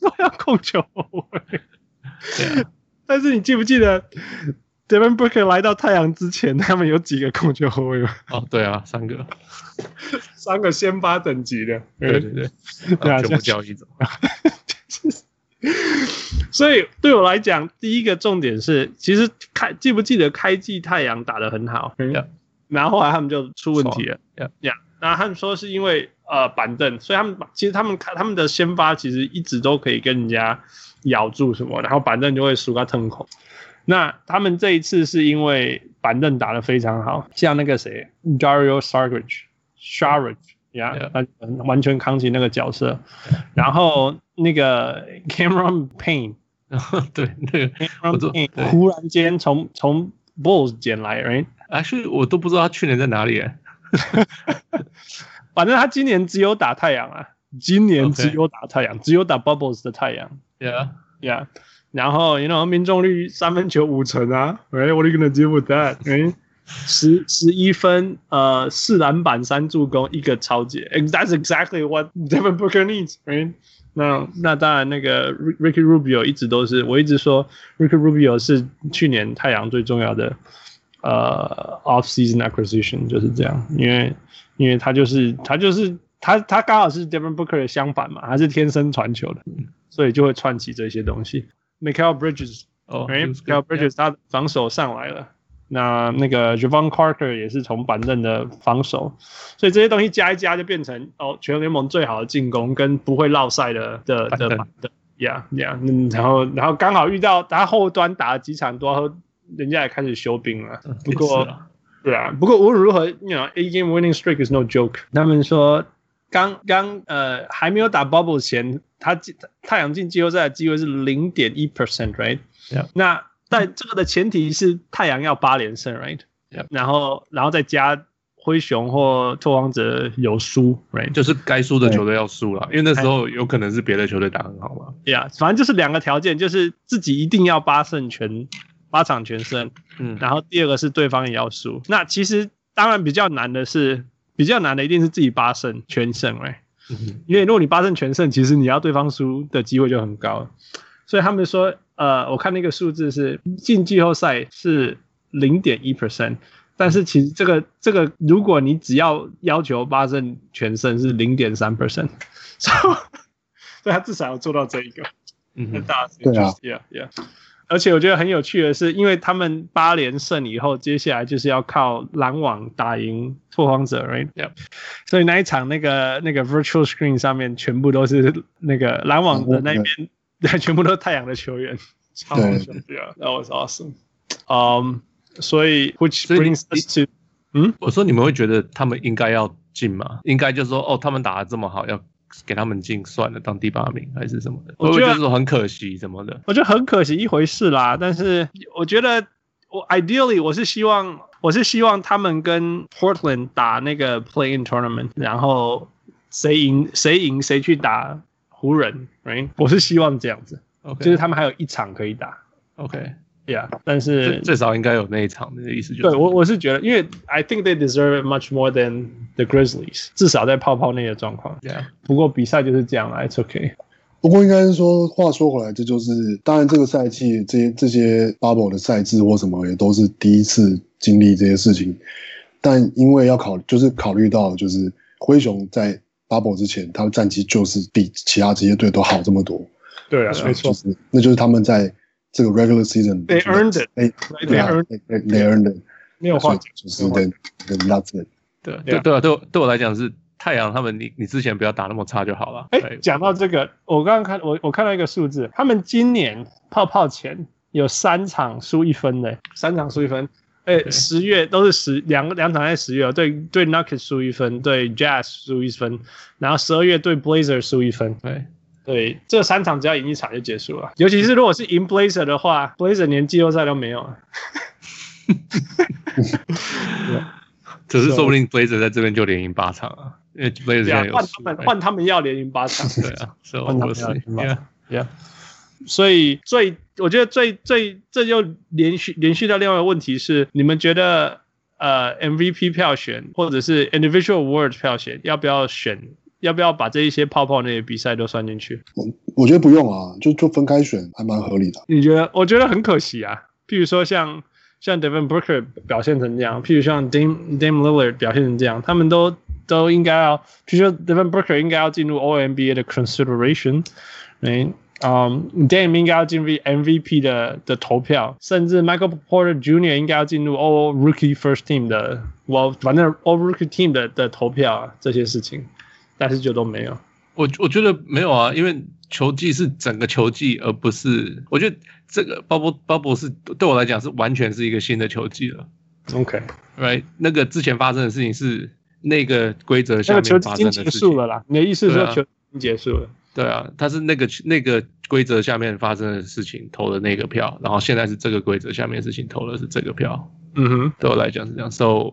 都要控球后卫。对啊。但是你记不记得，Devin Booker 来到太阳之前，他们有几个控球后卫吗？哦，对啊，三个，三个先发等级的，对对对，对啊，全部交易走。所以对我来讲，第一个重点是，其实开记不记得开季太阳打得很好.然后后来他们就出问题了，呀呀，然后他们说是因为呃板凳，所以他们其实他们看他们的先发其实一直都可以跟人家。咬住什么，然后板凳就会输个腾空。那他们这一次是因为板凳打得非常好，像那个谁，Dario Saric，Saric，yeah，他完全扛起那个角色。然后那个 Cameron Payne，对，那个 Cameron Payne 忽然间从从 Bulls 捡来，right？Actually，我都不知道他去年在哪里。反正他今年只有打太阳啊，今年只有打太阳，只有打 Bubbles 的太阳。Yeah, yeah. 然后，you know，命中率三分球五成啊，right? What are you gonna do with that? 十十一分，呃，四篮板，三助攻，一个抄截。That's exactly what Devin Booker needs, right? 那那当然，那个 Ricky Rubio 一直都是，我一直说 Ricky Rubio 是去年太阳最重要的呃 off-season acquisition，就是这样，因为因为他就是他就是他他刚好是 Devin Booker 的相反嘛，他是天生传球的。 所以就会串起这些东西。Mikal Bridges，哦，Mikal Bridges，他防守上来了。那那个 Javon Carter 也是从板凳的防守，所以这些东西加一加就变成哦，全联盟最好的进攻跟不会落赛的的的板凳，Yeah Yeah，嗯，然后然后刚好遇到他后端打了几场多，人家也开始休兵了。不过，对啊，不过无论如何，You know，eight game winning streak is no joke。他们说。刚刚呃还没有打 bubble 前，他进太阳进季后赛的机会是零点一 percent，right？Yeah. 那但这个的前提是太阳要八连胜，right？Yeah. 然后然后再加灰熊或拓荒者有输，right？就是该输的球队要输了因为那时候有可能是别的球队打很好嘛。Yeah，反正就是两个条件，就是自己一定要八胜全八场全胜，嗯，然后第二个是对方也要输。那其实当然比较难的是。比较难的一定是自己八胜全胜，哎，因为如果你八胜全胜，其实你要对方输的机会就很高。所以他们说，呃，我看那个数字是进季后赛是零点一 percent，但是其实这个这个，如果你只要要求八胜全胜是零点三 percent，所以他至少要做到这一个，嗯对啊，yeah yeah。而且我觉得很有趣的是，因为他们八连胜以后，接下来就是要靠篮网打赢拓荒者，right？Yeah. 所以那一场那个那个 virtual screen 上面全部都是那个篮网的那边，对，全部都是太阳的球员，超好笑，对啊，That was awesome。嗯，所以 which brings us to，嗯，我说你们会觉得他们应该要进吗？应该就是说，哦，他们打得这么好，要。给他们进算了，当第八名还是什么的？我觉得说很可惜什么的。我觉得很可惜一回事啦，但是我觉得我 ideally 我是希望我是希望他们跟 Portland 打那个 Play-in Tournament，然后谁赢谁赢谁去打湖人，right？我是希望这样子，Okay. 就是他们还有一场可以打，OK。Yeah，但是至少应该有那一场的意思就是。对我我是觉得，因为 I think they deserve much more than the Grizzlies，至少在泡泡内的状况。Yeah，不过比赛就是这样啦，It's okay。不过应该是说，话说回来，这就是当然这个赛季这些这些 bubble 的赛制或什么也都是第一次经历这些事情。但因为要考，就是考虑到就是灰熊在 bubble 之前，他的战绩就是比其他职业队都好这么多。对啊，没错，就是那就是他们在这个 regular season they earned it，哎，they earned they earned it，没有话讲，就是 the the nuts。对对对啊，对对我来讲是太阳他们，你你之前不要打那么差就好了。哎，讲到这个，我刚刚看我我看到一个数字，他们今年泡泡前有三场输一分的，三场输一分。哎，十月都是十两两场在十月，对对，Nuggets 输一分，对 Jazz 输一分，然后十二月对 Blazer 输一分。对对，这三场只要赢一场就结束了。尤其是如果是赢 Blazer 的话，Blazer 连季后赛都没有了。只是说不定 Blazer 在这边就连赢八场啊，因为 Blazer 现在有换他们换他们要连赢八场。对啊，所以我是 Yeah，所以最我觉得最最这就连续连续到另外一个问题是，你们觉得呃 MVP 票选或者是 Individual Award 票选要不要选？要不要把这一些泡泡那些比赛都算进去？我我觉得不用啊，就就分开选还蛮合理的。你觉得？我觉得很可惜啊。譬如说像像 Devin Booker 表现成这样，譬如像 Dame Dame Lillard 表现成这样，他们都都应该要，譬如说 Devin Booker 应该要进入 All NBA 的 consideration，嗯，嗯，Dame 应该要进入 MVP 的的投票，甚至 Michael Porter Jr. 应该要进入 All Rookie First Team 的，我反正 All Rookie Team 的的投票啊，这些事情。但是就都没有，我我觉得没有啊，因为球技是整个球技，而不是我觉得这个 bubble bubble 是对我来讲是完全是一个新的球技了。OK，right，那个之前发生的事情是那个规则下面发生的事情。结束了啦，你的意思是说球已经结束了？对啊，他是那个那个规则下面发生的事情投的那个票，然后现在是这个规则下面的事情投的是这个票。嗯哼，对我来讲是这样，so。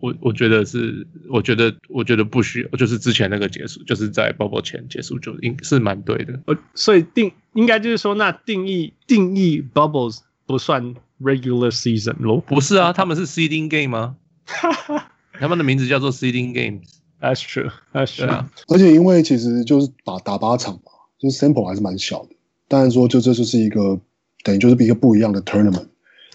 我我觉得是，我觉得我觉得不需要，就是之前那个结束，就是在 bubble 前结束就应是蛮对的。呃，所以定应该就是说，那定义定义 bubbles 不算 regular season 咯？不是啊，他们是 seeding game 吗？他们的名字叫做 seeding games。That's true. That's true. 啊。而且因为其实就是打打八场嘛，就是 sample 还是蛮小的。当然说，就这就是一个等于就是一个不一样的 tournament，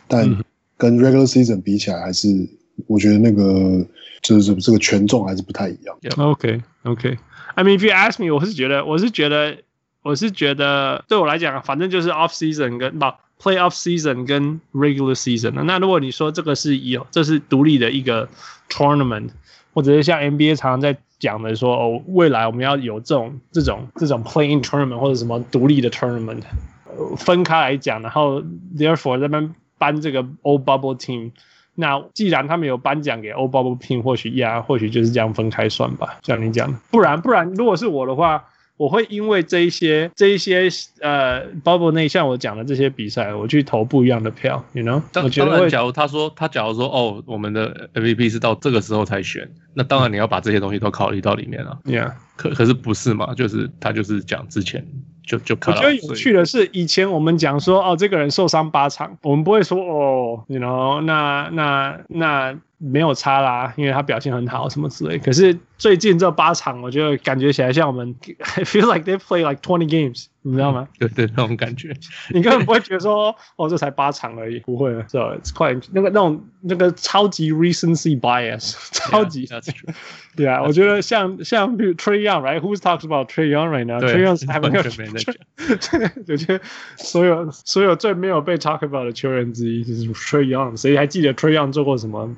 但跟 regular season 比起来还是。我觉得那个就是这个权重还是不太一样。OK OK。I mean, if you ask me，我是觉得，我是觉得，我是觉得，对我来讲，反正就是 off season 跟不 play off season 跟 regular season。那如果你说这个是有，这是独立的一个 tournament，或者是像 NBA 常常在讲的说，哦，未来我们要有这种这种这种 playing tournament 或者什么独立的 tournament，分开来讲，然后 therefore 这边搬这个 old bubble team。那既然他们有颁奖给 All Bubble Team，或许呀，或许就是这样分开算吧，像你讲的。不然不然，如果是我的话，我会因为这一些这一些呃 Bubble 内像我讲的这些比赛，我去投不一样的票，you know？我觉得，假如他说他假如说哦，我们的 MVP 是到这个时候才选，那当然你要把这些东西都考虑到里面了。Yeah，可可是不是嘛？就是他就是讲之前。就就我觉得有趣的是，以前我们讲说哦，这个人受伤八场，我们不会说哦，你 you know 那那那没有差啦，因为他表现很好什么之类。可是最近这八场，我觉得感觉起来像我们，I feel like they play like twenty games，你知道吗？对对，那种感觉，你根本不会觉得说哦，这才八场而已，不会，so it's quite 那个那种那个超级 recency bias，超级。对啊，我觉得像像 Trey Young，right？Who's talks about Trae Young right now？Trae Young 还没有没在讲。我觉得所有所有最没有被 talk about 的球员之一就是 Trae Young。谁还记得 Trae Young 做过什么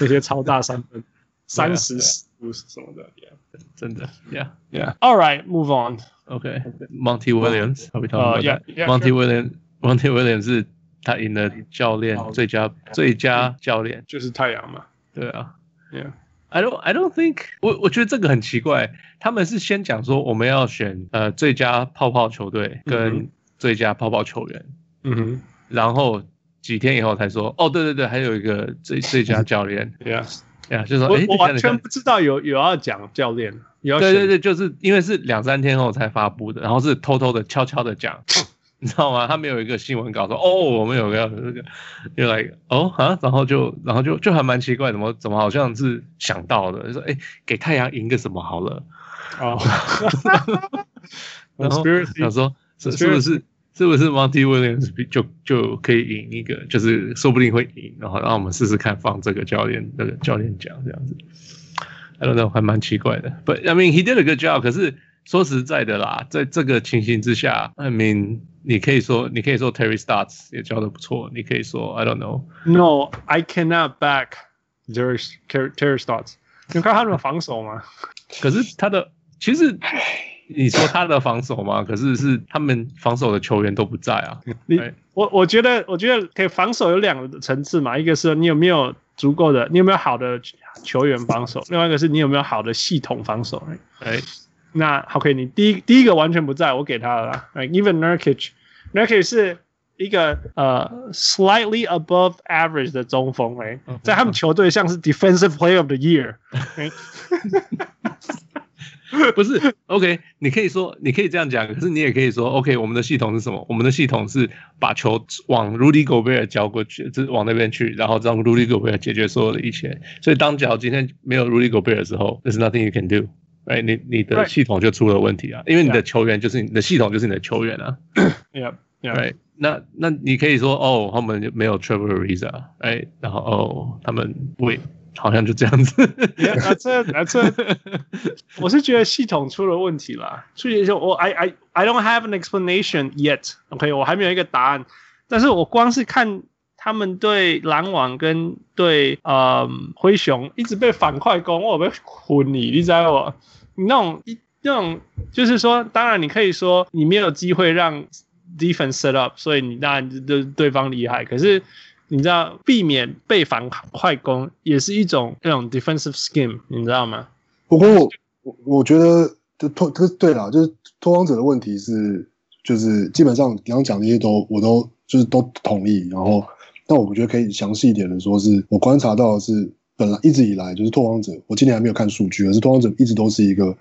那些超大三分，三十五十什么的？Yeah，真的。Yeah，Yeah。All right，move on。OK，Monty Williams。啊，Yeah，Monty Williams，Monty Williams 是他赢了教练最佳最佳教练，就是太阳嘛。对啊，Yeah。I don't, I don't think 我我觉得这个很奇怪，他们是先讲说我们要选呃最佳泡泡球队跟最佳泡泡球员，嗯哼，然后几天以后才说哦对对对，还有一个最最佳教练，Yeah。Yeah，就是说我我完全不知道有有要讲教练，有对对对，就是因为是两三天后才发布的，然后是偷偷的悄悄的讲。你知道吗？他没有一个新闻稿说哦，我们有个这个，又来哦啊，然后就然后就就还蛮奇怪，怎么怎么好像是想到的，就说哎，给太阳赢个什么好了，哦，然后想说是是不是是不是 Monty Williams 就就可以赢一个，就是说不定会赢，然后让我们试试看放这个教练那个教练奖这样子。I don't know，还蛮奇怪的。But I mean he did a good job。可是说实在的啦，在这个情形之下，I mean 你可以说你可以说 Terry Stotts 也教的不错，你可以说 I don't know。No，I cannot back Terry Terry Stotts。你看他的防守吗？可是他的其实。你说他的防守吗？可是是他们防守的球员都不在啊。你我我觉得我觉得可以防守有两个层次嘛，一个是你有没有足够的，你有没有好的球员防守，另外一个是你有没有好的系统防守。哎，那 OK，你第一第一个完全不在，我给他了啦。Even Nurkic，Nurkic 是一个呃 slightly above average 的中锋，哎，在他们球队像是 Defensive Player of the Year。不是，OK，你可以说，你可以这样讲，可是你也可以说，OK，我们的系统是什么？我们的系统是把球往 Rudy Gobert 交过去，就是往那边去，然后让 Rudy Gobert 解决所有的一切。所以当假如今天没有 Rudy Gobert 的时候，There's nothing you can do，哎，你你的系统就出了问题啊，因为你的球员就是你的系统就是你的球员啊。Yeah，Yeah，那那你可以说，哦，他们没有 Trevor Ariza，哎，然后哦，他们为好像就这样子。那这那这，我是觉得系统出了问题了。所以说，我 I I I don't have an explanation yet。OK，我还没有一个答案。但是我光是看他们对篮网跟对呃灰熊一直被反快攻，我被昏你，你知道我？你那种一那种就是说，当然你可以说你没有机会让 defense set up，所以你当然就对方厉害。可是。你知道避免被反快攻也是一种那种 defensive scheme，你知道吗？不过我我觉得就拓这对了，就是拓荒者的问题是，就是基本上刚刚讲那些都我都就是都同意。然后，但我觉得可以详细一点的说，是我观察到的是，本来一直以来就是拓荒者，我今年还没有看数据，而是拓荒者一直都是一个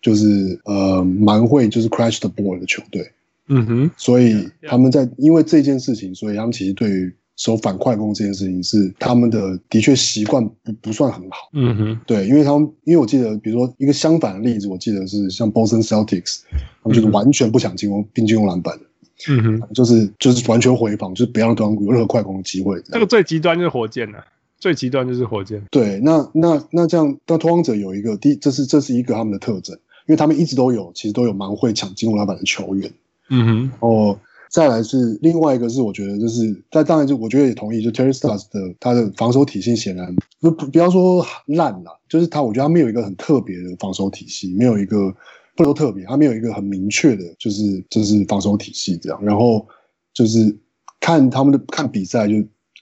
就是呃蛮会就是 crash the board 的球队。嗯哼，所以他们在因为这件事情，所以他们其实对于。守反快攻这件事情是他们的的确习惯不不算很好，嗯哼，对，因为他们因为我记得，比如说一个相反的例子，我记得是像 Boston Celtics，他们就是完全不想进攻并进攻篮板的，嗯哼，就是就是完全回防，就是不要让对方有任何快攻的机会。这个最极端就是火箭了，最极端就是火箭。对，那那那这样，那拓荒者有一个第，这是这是一个他们的特征，因为他们一直都有，其实都有蛮会抢进攻篮板的球员，嗯哼，哦。再来是另外一个是，我觉得就是，但当然就我觉得也同意，就 Terry Stotts 的他的防守体系显然不不不要说烂了，就是他我觉得他没有一个很特别的防守体系，没有一个不能说特别，他没有一个很明确的，就是就是防守体系这样。然后就是看他们的看比赛就，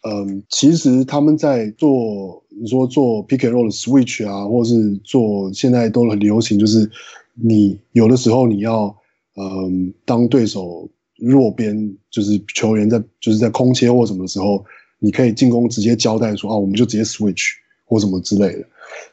嗯，其实他们在做你说做 pick and roll 的 switch 啊，或是做现在都很流行，就是你有的时候你要嗯当对手。弱边就是球员在就是在空切或什么的时候，你可以进攻直接交代说啊，我们就直接 switch 或什么之类的。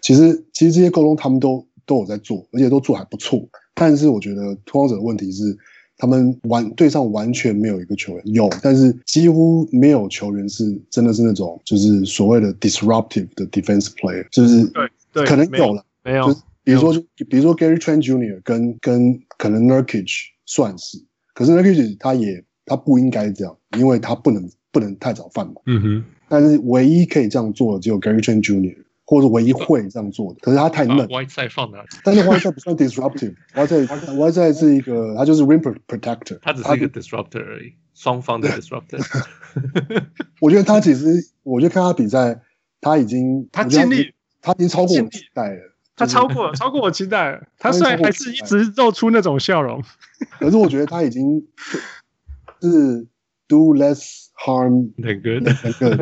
其实其实这些沟通他们都都有在做，而且都做还不错。但是我觉得拓荒者的问题是，他们完队上完全没有一个球员有，但是几乎没有球员是真的是那种就是所谓的 disruptive 的 defense player，就是对对可能有了没有，就是比如说比如说 Gary Trent Jr. 跟跟可能 Nurkic 算是。可是 Nurkic 他也他不应该这样，因为他不能不能太早犯嘛。嗯哼。但是唯一可以这样做的只有 Gary Trent Jr. 或者唯一会这样做的。可是他太嫩。Whiteside 放哪？但是 Whiteside 不算 disruptive。Whiteside Whiteside 是一个，他就是 rim protector。他只是一个 disruptor 而已，双方的 disruptor。我觉得他其实，我就看他比赛，他已经他尽力，他已经超过我期待了。他超过了，超过我期待了。他虽然还是一直露出那种笑容，可是我觉得他已经 是 do less harm than good。是真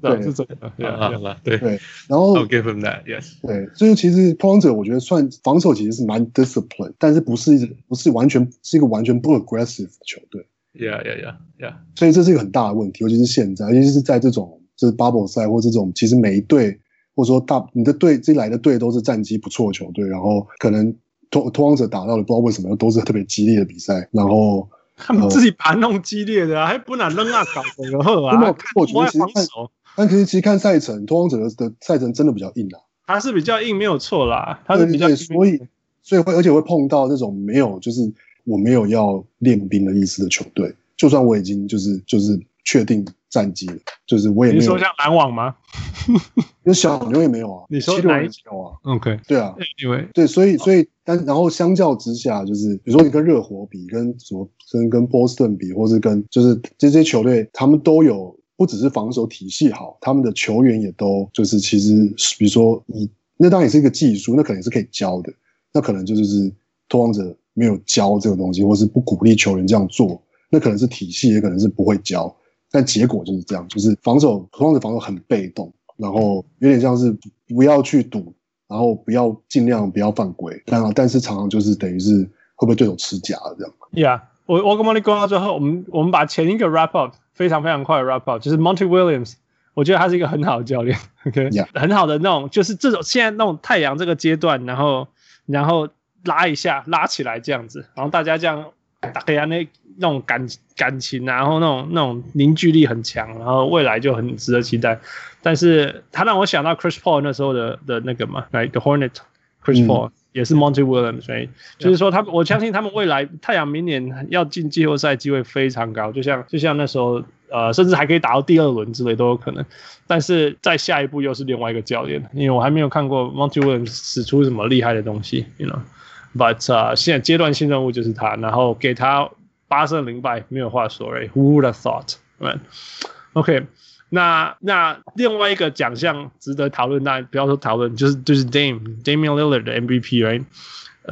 的，是真的。对对，然后 give him that. Yes。对，所以其实拓荒者我觉得算防守其实是蛮 discipline，但是不是一不是完全是一个完全不 aggressive 的球队。Yeah, yeah, yeah, yeah。所以这是一个很大的问题，尤其是现在，尤其是在这种就是 bubble 赛或这种其实每一队。或者说大你的队这来的队都是战绩不错的球队，然后可能拓拓荒者打到的不知道为什么都是特别激烈的比赛，然后 他们自己盘弄激烈的啊，还不能扔啊搞什么啊？我觉得其实看，但其实其实看赛程，拓荒者的的赛程真的比较硬啊，他是比较硬没有错啦，他是比较硬，所以所以会而且会碰到那种没有就是我没有要练兵的意思的球队，就算我已经就是就是确定战绩了，就是我也没有。你说像篮网吗？那小牛也没有啊。你说哪一有啊？OK，对啊，因为对，所以所以但然后相较之下，就是比如说你跟热火比，跟什么跟跟波士顿比，或是跟就是这些球队，他们都有不只是防守体系好，他们的球员也都就是其实比如说你那当然也是一个技术，那可能是可以教的，那可能就就是拓荒者没有教这个东西，或是不鼓励球员这样做，那可能是体系，也可能是不会教，但结果就是这样，就是防守拓荒者防守很被动，然后有点像是不要去赌，然后不要尽量不要犯规，但但是常常就是等于是会不会对手吃假这样。Yeah，我我跟 Monty 讲到最后，我们我们把前一个 wrap up 非常非常快的 wrap up，就是 Monty Williams。我觉得他是一个很好的教练，OK. 很好的那种，就是这种现在那种太阳这个阶段，然后然后拉一下拉起来这样子，然后大家这样打开那那种感感情，然后那种那种凝聚力很强，然后未来就很值得期待。但是他让我想到 Chris Paul 那时候的的那个嘛，right，The Hornet，Chris Paul、嗯、也是 Monty Williams，所以就是说他们，我相信他们未来太阳明年要进季后赛机会非常高，就像就像那时候。呃，甚至还可以打到第二轮之类都有可能，但是在下一步又是另外一个教练，因为我还没有看过 Monty Williams 使出什么厉害的东西，you know，but 啊、uh，现在阶段性任务就是他，然后给他八胜零败没有话说诶，Who would have thought，right？OK，那那另外一个奖项值得讨论，那不要说讨论，就是就是 Dame Damian Lillard 的 MVP，right？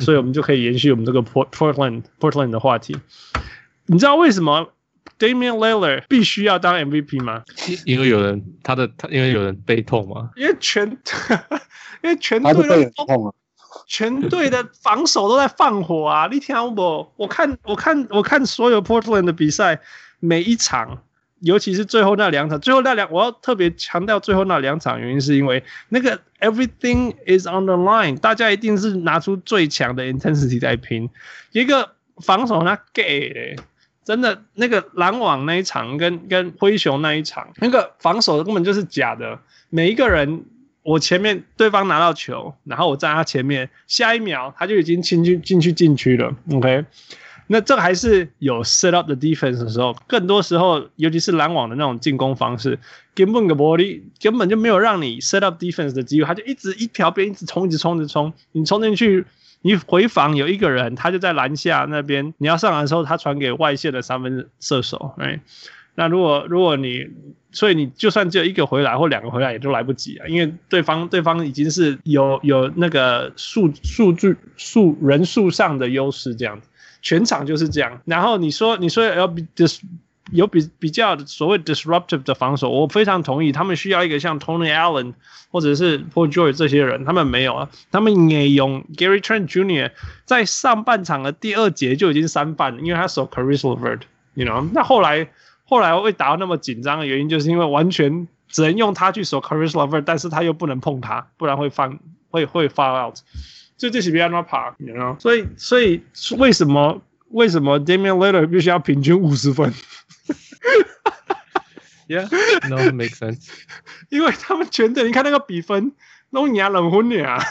所以我们就可以延续我们这个 Port Portland Portland 的话题，你知道为什么？Damian Lillard 必须要当 MVP 吗？因为有人他的他因为有人背痛吗？因为全因为全队都痛啊，全队的防守都在放火啊！你听不？我看我看我看所有 Portland 的比赛，每一场，尤其是最后那两场，最后那两我要特别强调最后那两场，原因是因为那个 Everything is on the line，大家一定是拿出最强的 intensity 在拼，一个防守那给。真的，那个篮网那一场跟跟灰熊那一场，那个防守根本就是假的。每一个人，我前面对方拿到球，然后我在他前面，下一秒他就已经进去进去禁区了。OK，那这还是有 set up 的 defense 的时候，更多时候，尤其是篮网的那种进攻方式，根本个玻璃根本就没有让你 set up defense 的机会，他就一直一条边一直冲，一直冲，一直冲，你冲进去。你回防有一个人，他就在篮下那边。你要上篮的时候，他传给外线的三分射手。哎，那如果如果你，所以你就算只有一个回来或两个回来，也都来不及啊，因为对方对方已经是有有那个数数据数人数上的优势，这样，全场就是这样。然后你说你说要比就是。有比比较所谓 disruptive 的防守，我非常同意。他们需要一个像 Tony Allen 或者是 Paul George 这些人，他们没有啊。他们也用 Gary Trent Jr. 在上半场的第二节就已经三犯，因为他守 Chris LeVert，you know。那后来后来会打到那么紧张的原因，就是因为完全只能用他去守 Caris LeVert，但是他又不能碰他，不然会放会会 foul out。所以这是比较难爬，you know。所以所以为什么为什么 Damian Lillard 必须要平均五十分？Yeah, no, makes sense. 因为他们全队，你看那个比分，弄你啊冷昏你啊，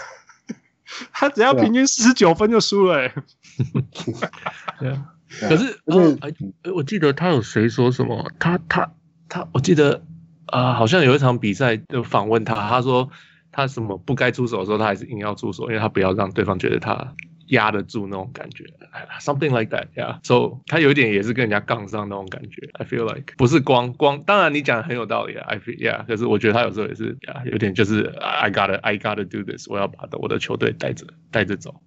他只要平均四十九分就输了、欸。对啊，可是呃，我记得他有谁说什么？他他他，我记得啊、呃，好像有一场比赛就访问他，他说他什么不该出手的时候，他还是硬要出手，因为他不要让对方觉得他。压得住那种感觉，something like that，yeah，so 他有一点也是跟人家杠上那种感觉，I feel like 不是光光，当然你讲的很有道理啊，I feel yeah，可是我觉得他有时候也是呀，有点就是 I gotta I gotta do this，我要把我的球队带着带着走。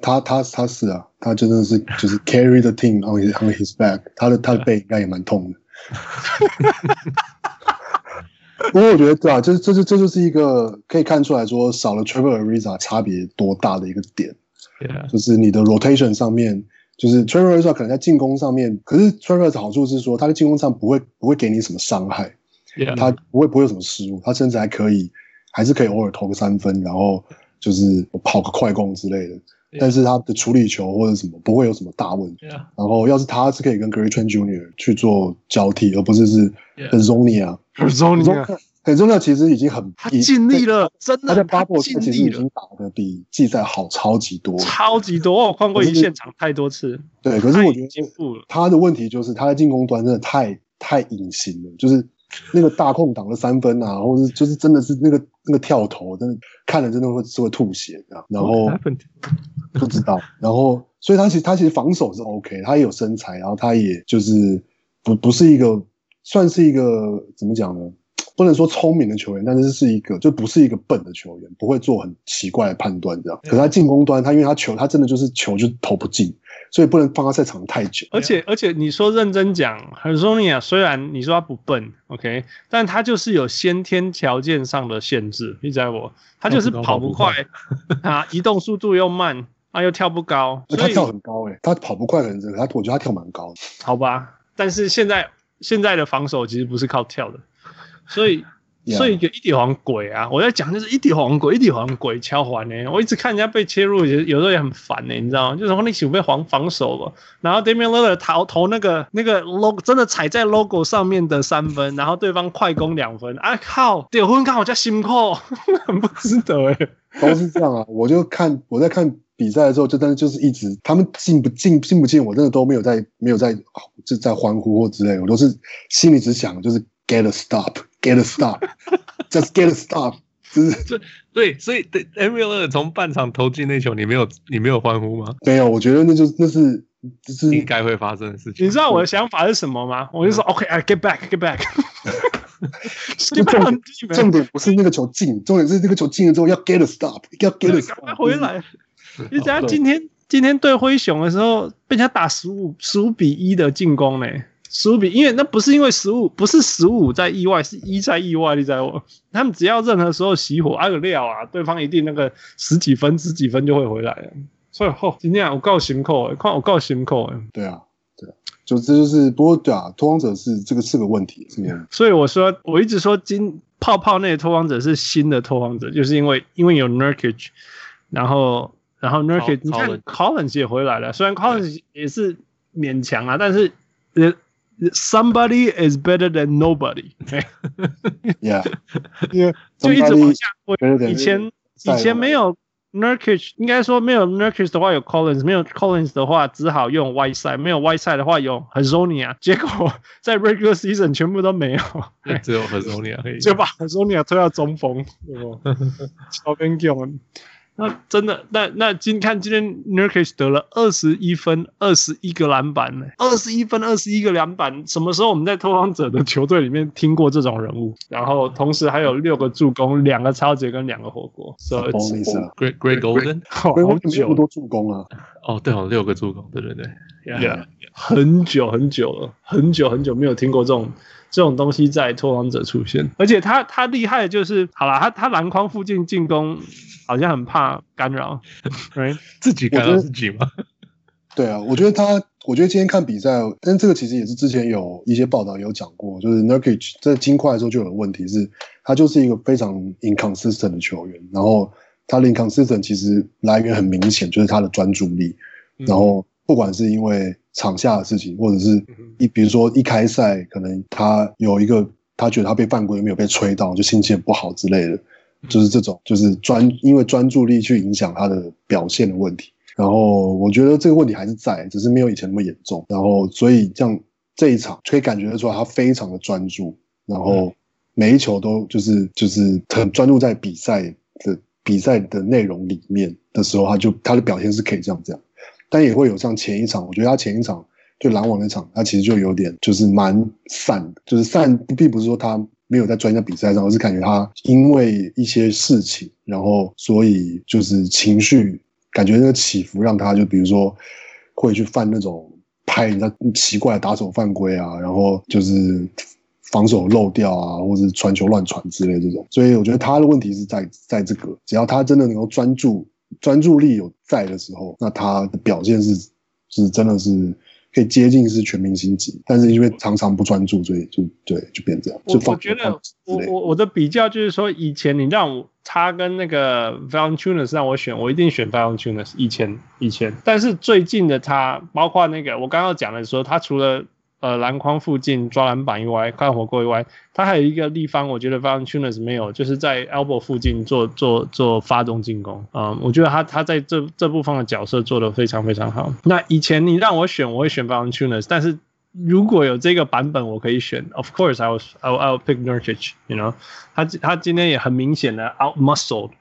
他他他是啊，他真的是就是 carry the team on his on his back，他的他的背应该也蛮痛的。不过我觉得对啊，这这这这就是一个可以看出来说少了 Trevor Ariza 差别多大的一个点。就是你的 rotation 上面，就是 Trevor Ariza 可能在进攻上面，可是 Trevor 的好处是说，他在进攻上不会不会给你什么伤害.他不会不会有什么失误，他甚至还可以还是可以偶尔投个三分，然后就是跑个快攻之类的。Yeah. 但是他的处理球或者什么不会有什么大问题。Yeah. 然后要是他是可以跟 Gary Trent Jr. 去做交替，而不是是重要，其实已经很他尽力了，真的，他在 bubble 尽其实已经打的比季赛好超级多，超级多。我看过一现场太多次。对，可是我觉得进步了。他的问题就是他在进攻端真的太太隐形了，就是那个大空档的三分啊，或者就是真的是那个那个跳投，真的看了真的会是会吐血的。然后不知道，然后所以他其实他其实防守是 OK，他也有身材，然后他也就是不不是一个算是一个怎么讲呢？不能说聪明的球员，但是是一个就不是一个笨的球员，不会做很奇怪的判断这样。可是他进攻端，他因为他球他真的就是球就投不进，所以不能放他在场太久。而且而且你说认真讲，Hezonja 虽然你说他不笨，OK，但他就是有先天条件上的限制。你知道不？他就是跑不快，啊，移动速度又慢，啊，又跳不高。他跳很高诶、欸，他跑不快的人，他我觉得他跳蛮高的。好吧，但是现在现在的防守其实不是靠跳的。所以，所以就一点黄鬼啊！我在讲就是一点黄鬼，一点黄鬼敲环呢。我一直看人家被切入，有有时候也很烦呢，你知道吗？就是你喜欢被防防守了，然后 Damian Lillard 投投那个那个 logo 真的踩在 logo 上面的三分，然后对方快攻两分，啊靠！得分刚好加辛苦，很不值得诶。都是这样啊！我就看我在看比赛的时候，就但是就是一直他们进不进进不进，我真的都没有在没有在就在欢呼或之类，我都是心里只想就是 get a stop。Get a stop，just get a stop，就是对，所以对 Damian 从半场投进那球，你没有你没有欢呼吗？没有，我觉得那就那是就是应该会发生的事情。你知道我的想法是什么吗？我就说 OK，I get back，get back。重点不是那个球进，重点是那个球进了之后要 get a stop，要 get a stop，赶快回来。你知道今天今天对灰熊的时候，被人家打十五十五比一的进攻呢？十五比，因为那不是因为十五，不是十五在意外，是一在意外。你在我，他们只要任何时候熄火，挨个料啊，对方一定那个十几分、十几分就会回来了。所以后今天我告辛苦，看我告辛苦。对啊，对啊，就这就是不过对啊，拓荒者是这个是个问题，是这样。所以我说，我一直说今泡泡那个拓荒者是新的拓荒者，就是因为因为有 Nurkic，然后然后 Nurkic，你看 Collins 也回来了，虽然 Collins 也是勉强啊，但是呃。Somebody is better than nobody. Yeah, yeah. 就一直往下推。以前以前没有 Nurkic，应该说没有 Nurkic 的话有 Collins，没有 Collins 的话只好用 Whiteside，没有 Whiteside 的话有 Hazonia。结果在 Regular Season 全部都没有，只有 Hazonia 可以，就把 Hazonia 推到中锋，对不？超边强。那真的，那那今看今天 Nurkic 得了二十一分，二十一个篮板呢，二十一分，二十一个篮板，什么时候我们在拓荒者的球队里面听过这种人物？然后同时还有六个助攻，两个超级跟两个火锅。，so it's great great golden，好久，多助攻啊！哦，对哦，六个助攻，对对对，Yeah，很久很久了，很久很久没有听过这种。这种东西在拓荒者出现，而且他他厉害的就是，好了，他他篮筐附近进攻好像很怕干扰，对，自己干扰自己吗？对啊，我觉得他，我觉得今天看比赛，但这个其实也是之前有一些报道有讲过，就是 Nurkic 在金块的时候就有问题是，他就是一个非常 inconsistent 的球员，然后他的 inconsistent 其实来源很明显，就是他的专注力，然后不管是因为。场下的事情，或者是一比如说一开赛，可能他有一个他觉得他被犯规没有被吹到，就心情很不好之类的，就是这种就是专因为专注力去影响他的表现的问题。然后我觉得这个问题还是在，只是没有以前那么严重。然后所以像这一场可以感觉得出来，他非常的专注，然后每一球都就是就是很专注在比赛的比赛的内容里面的时候，他就他的表现是可以这样这样。但也会有像前一场，我觉得他前一场对篮网那场，他其实就有点就是蛮散的，就是散，并不是说他没有在专业比赛上，而是感觉他因为一些事情，然后所以就是情绪感觉那个起伏，让他就比如说会去犯那种拍人家奇怪打手犯规啊，然后就是防守漏掉啊，或者传球乱传之类这种。所以我觉得他的问题是在在这个，只要他真的能够专注。专注力有在的时候，那他的表现是是真的是可以接近是全明星级，但是因为常常不专注，所以就对就变这样。我我觉得我我我的比较就是说，以前你让我他跟那个 Valentunas 让我选，我一定选 Valentunas。以前以前，但是最近的他，包括那个我刚刚讲的时候，他除了呃篮筐附近抓篮板以外，看火锅以外，他还有一个地方，我觉得 Valanciunas 没有，就是在 elbow 附近做做做发动进攻。嗯，我觉得他他在这这部分的角色做得非常非常好。那以前你让我选，我会选 Valanciunas，但是如果有这个版本，我可以选。Of course, I was I will pick Nurkic. You know，他他今天也很明显的 out muscled,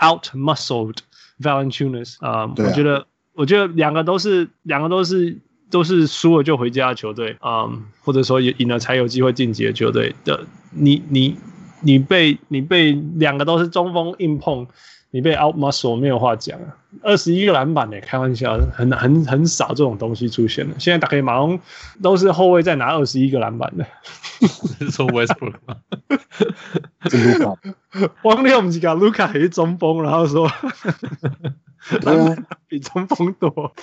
out muscled Valanciunas。啊，我觉得我觉得两个都是两个都是。都是输了就回家的球队，嗯，或者说赢了才有机会晋级的球队的，你你你被你被两个都是中锋硬碰，你被 out muscle 没有话讲啊，二十一个篮板呢，开玩笑，很很很少这种东西出现了。现在打开马龙都是后卫在拿二十一个篮板的，是说 Westbrook 吗？卢卡，王力宏几个卢卡也是中锋，然后说 篮板比中锋多。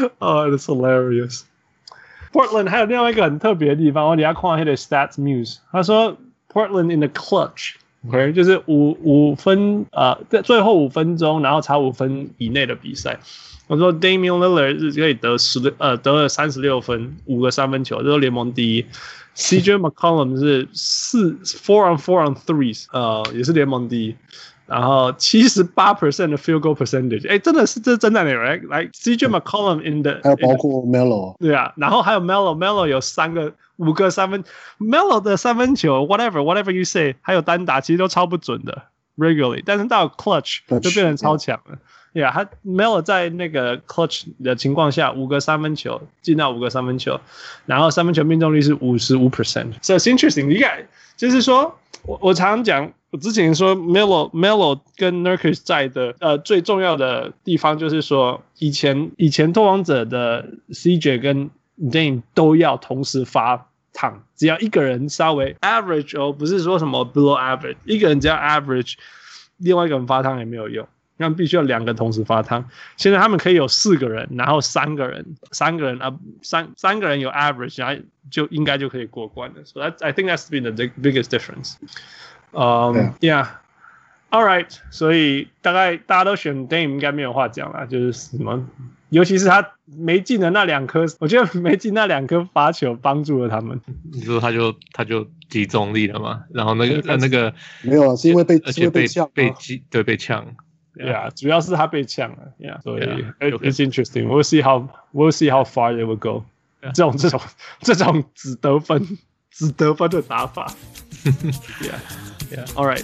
Oh, it's hilarious. Portland 还有另外一个很特别的地方，我等下看他的 Stats Muse，他说 Portland in the clutch，OK，、okay? 就是五五分呃，在最后五分钟，然后差五分以内的比赛。我说 Damian Lillard 是可以得十六呃得了三十六分，五个三分球，这是联盟第一。CJ McCollum 是四 four on four on threes，呃，也是联盟第一。 然后七十八 percent 的 field goal percentage，哎，真的是这真的来来，CJ McCollum in the 还有包括 Melo，对啊，然后还有 Melo，Melo 有三个五个三分，Melo 的三分球 whatever whatever you say，还有单打其实都超不准的 regularly，但是到 clutch 就变成超强了，对啊，他 Melo 在那个 clutch 的情况下五个三分球进到五个三分球，然后三分球命中率是五十五 percent，so it's interesting，你看就是说我我常常讲。 我之前说 Melo Melo 跟 Nurkic 在的呃最重要的地方就是说，以前以前拓荒者的 CJ 跟 Dame 都要同时发烫，只要一个人稍微 average 哦，不是说什么 below average，一个人只要 average，另外一个人发烫也没有用，那必须要两个同时发烫。现在他们可以有四个人，然后三个人三个人啊三三个人有 average，然后就应该就可以过关了。So that I think that's been the biggest difference. 嗯、um,，Yeah，All right，所以大概大家都选 Dame 应该没有话讲了，就是什么，尤其是他没进的那两颗，我觉得没进那两颗罚球帮助了他们。你说他就他就集中力了嘛？然后那个呃那个没有啊，是因为被而且被呛被对被呛，对啊，主要是他被呛了，Yeah，所以 yeah, It's interesting. We'll see how We'll see how far they will go. Yeah. 这种这种这种只得分只得分的打法，Yeah. Yeah. All right.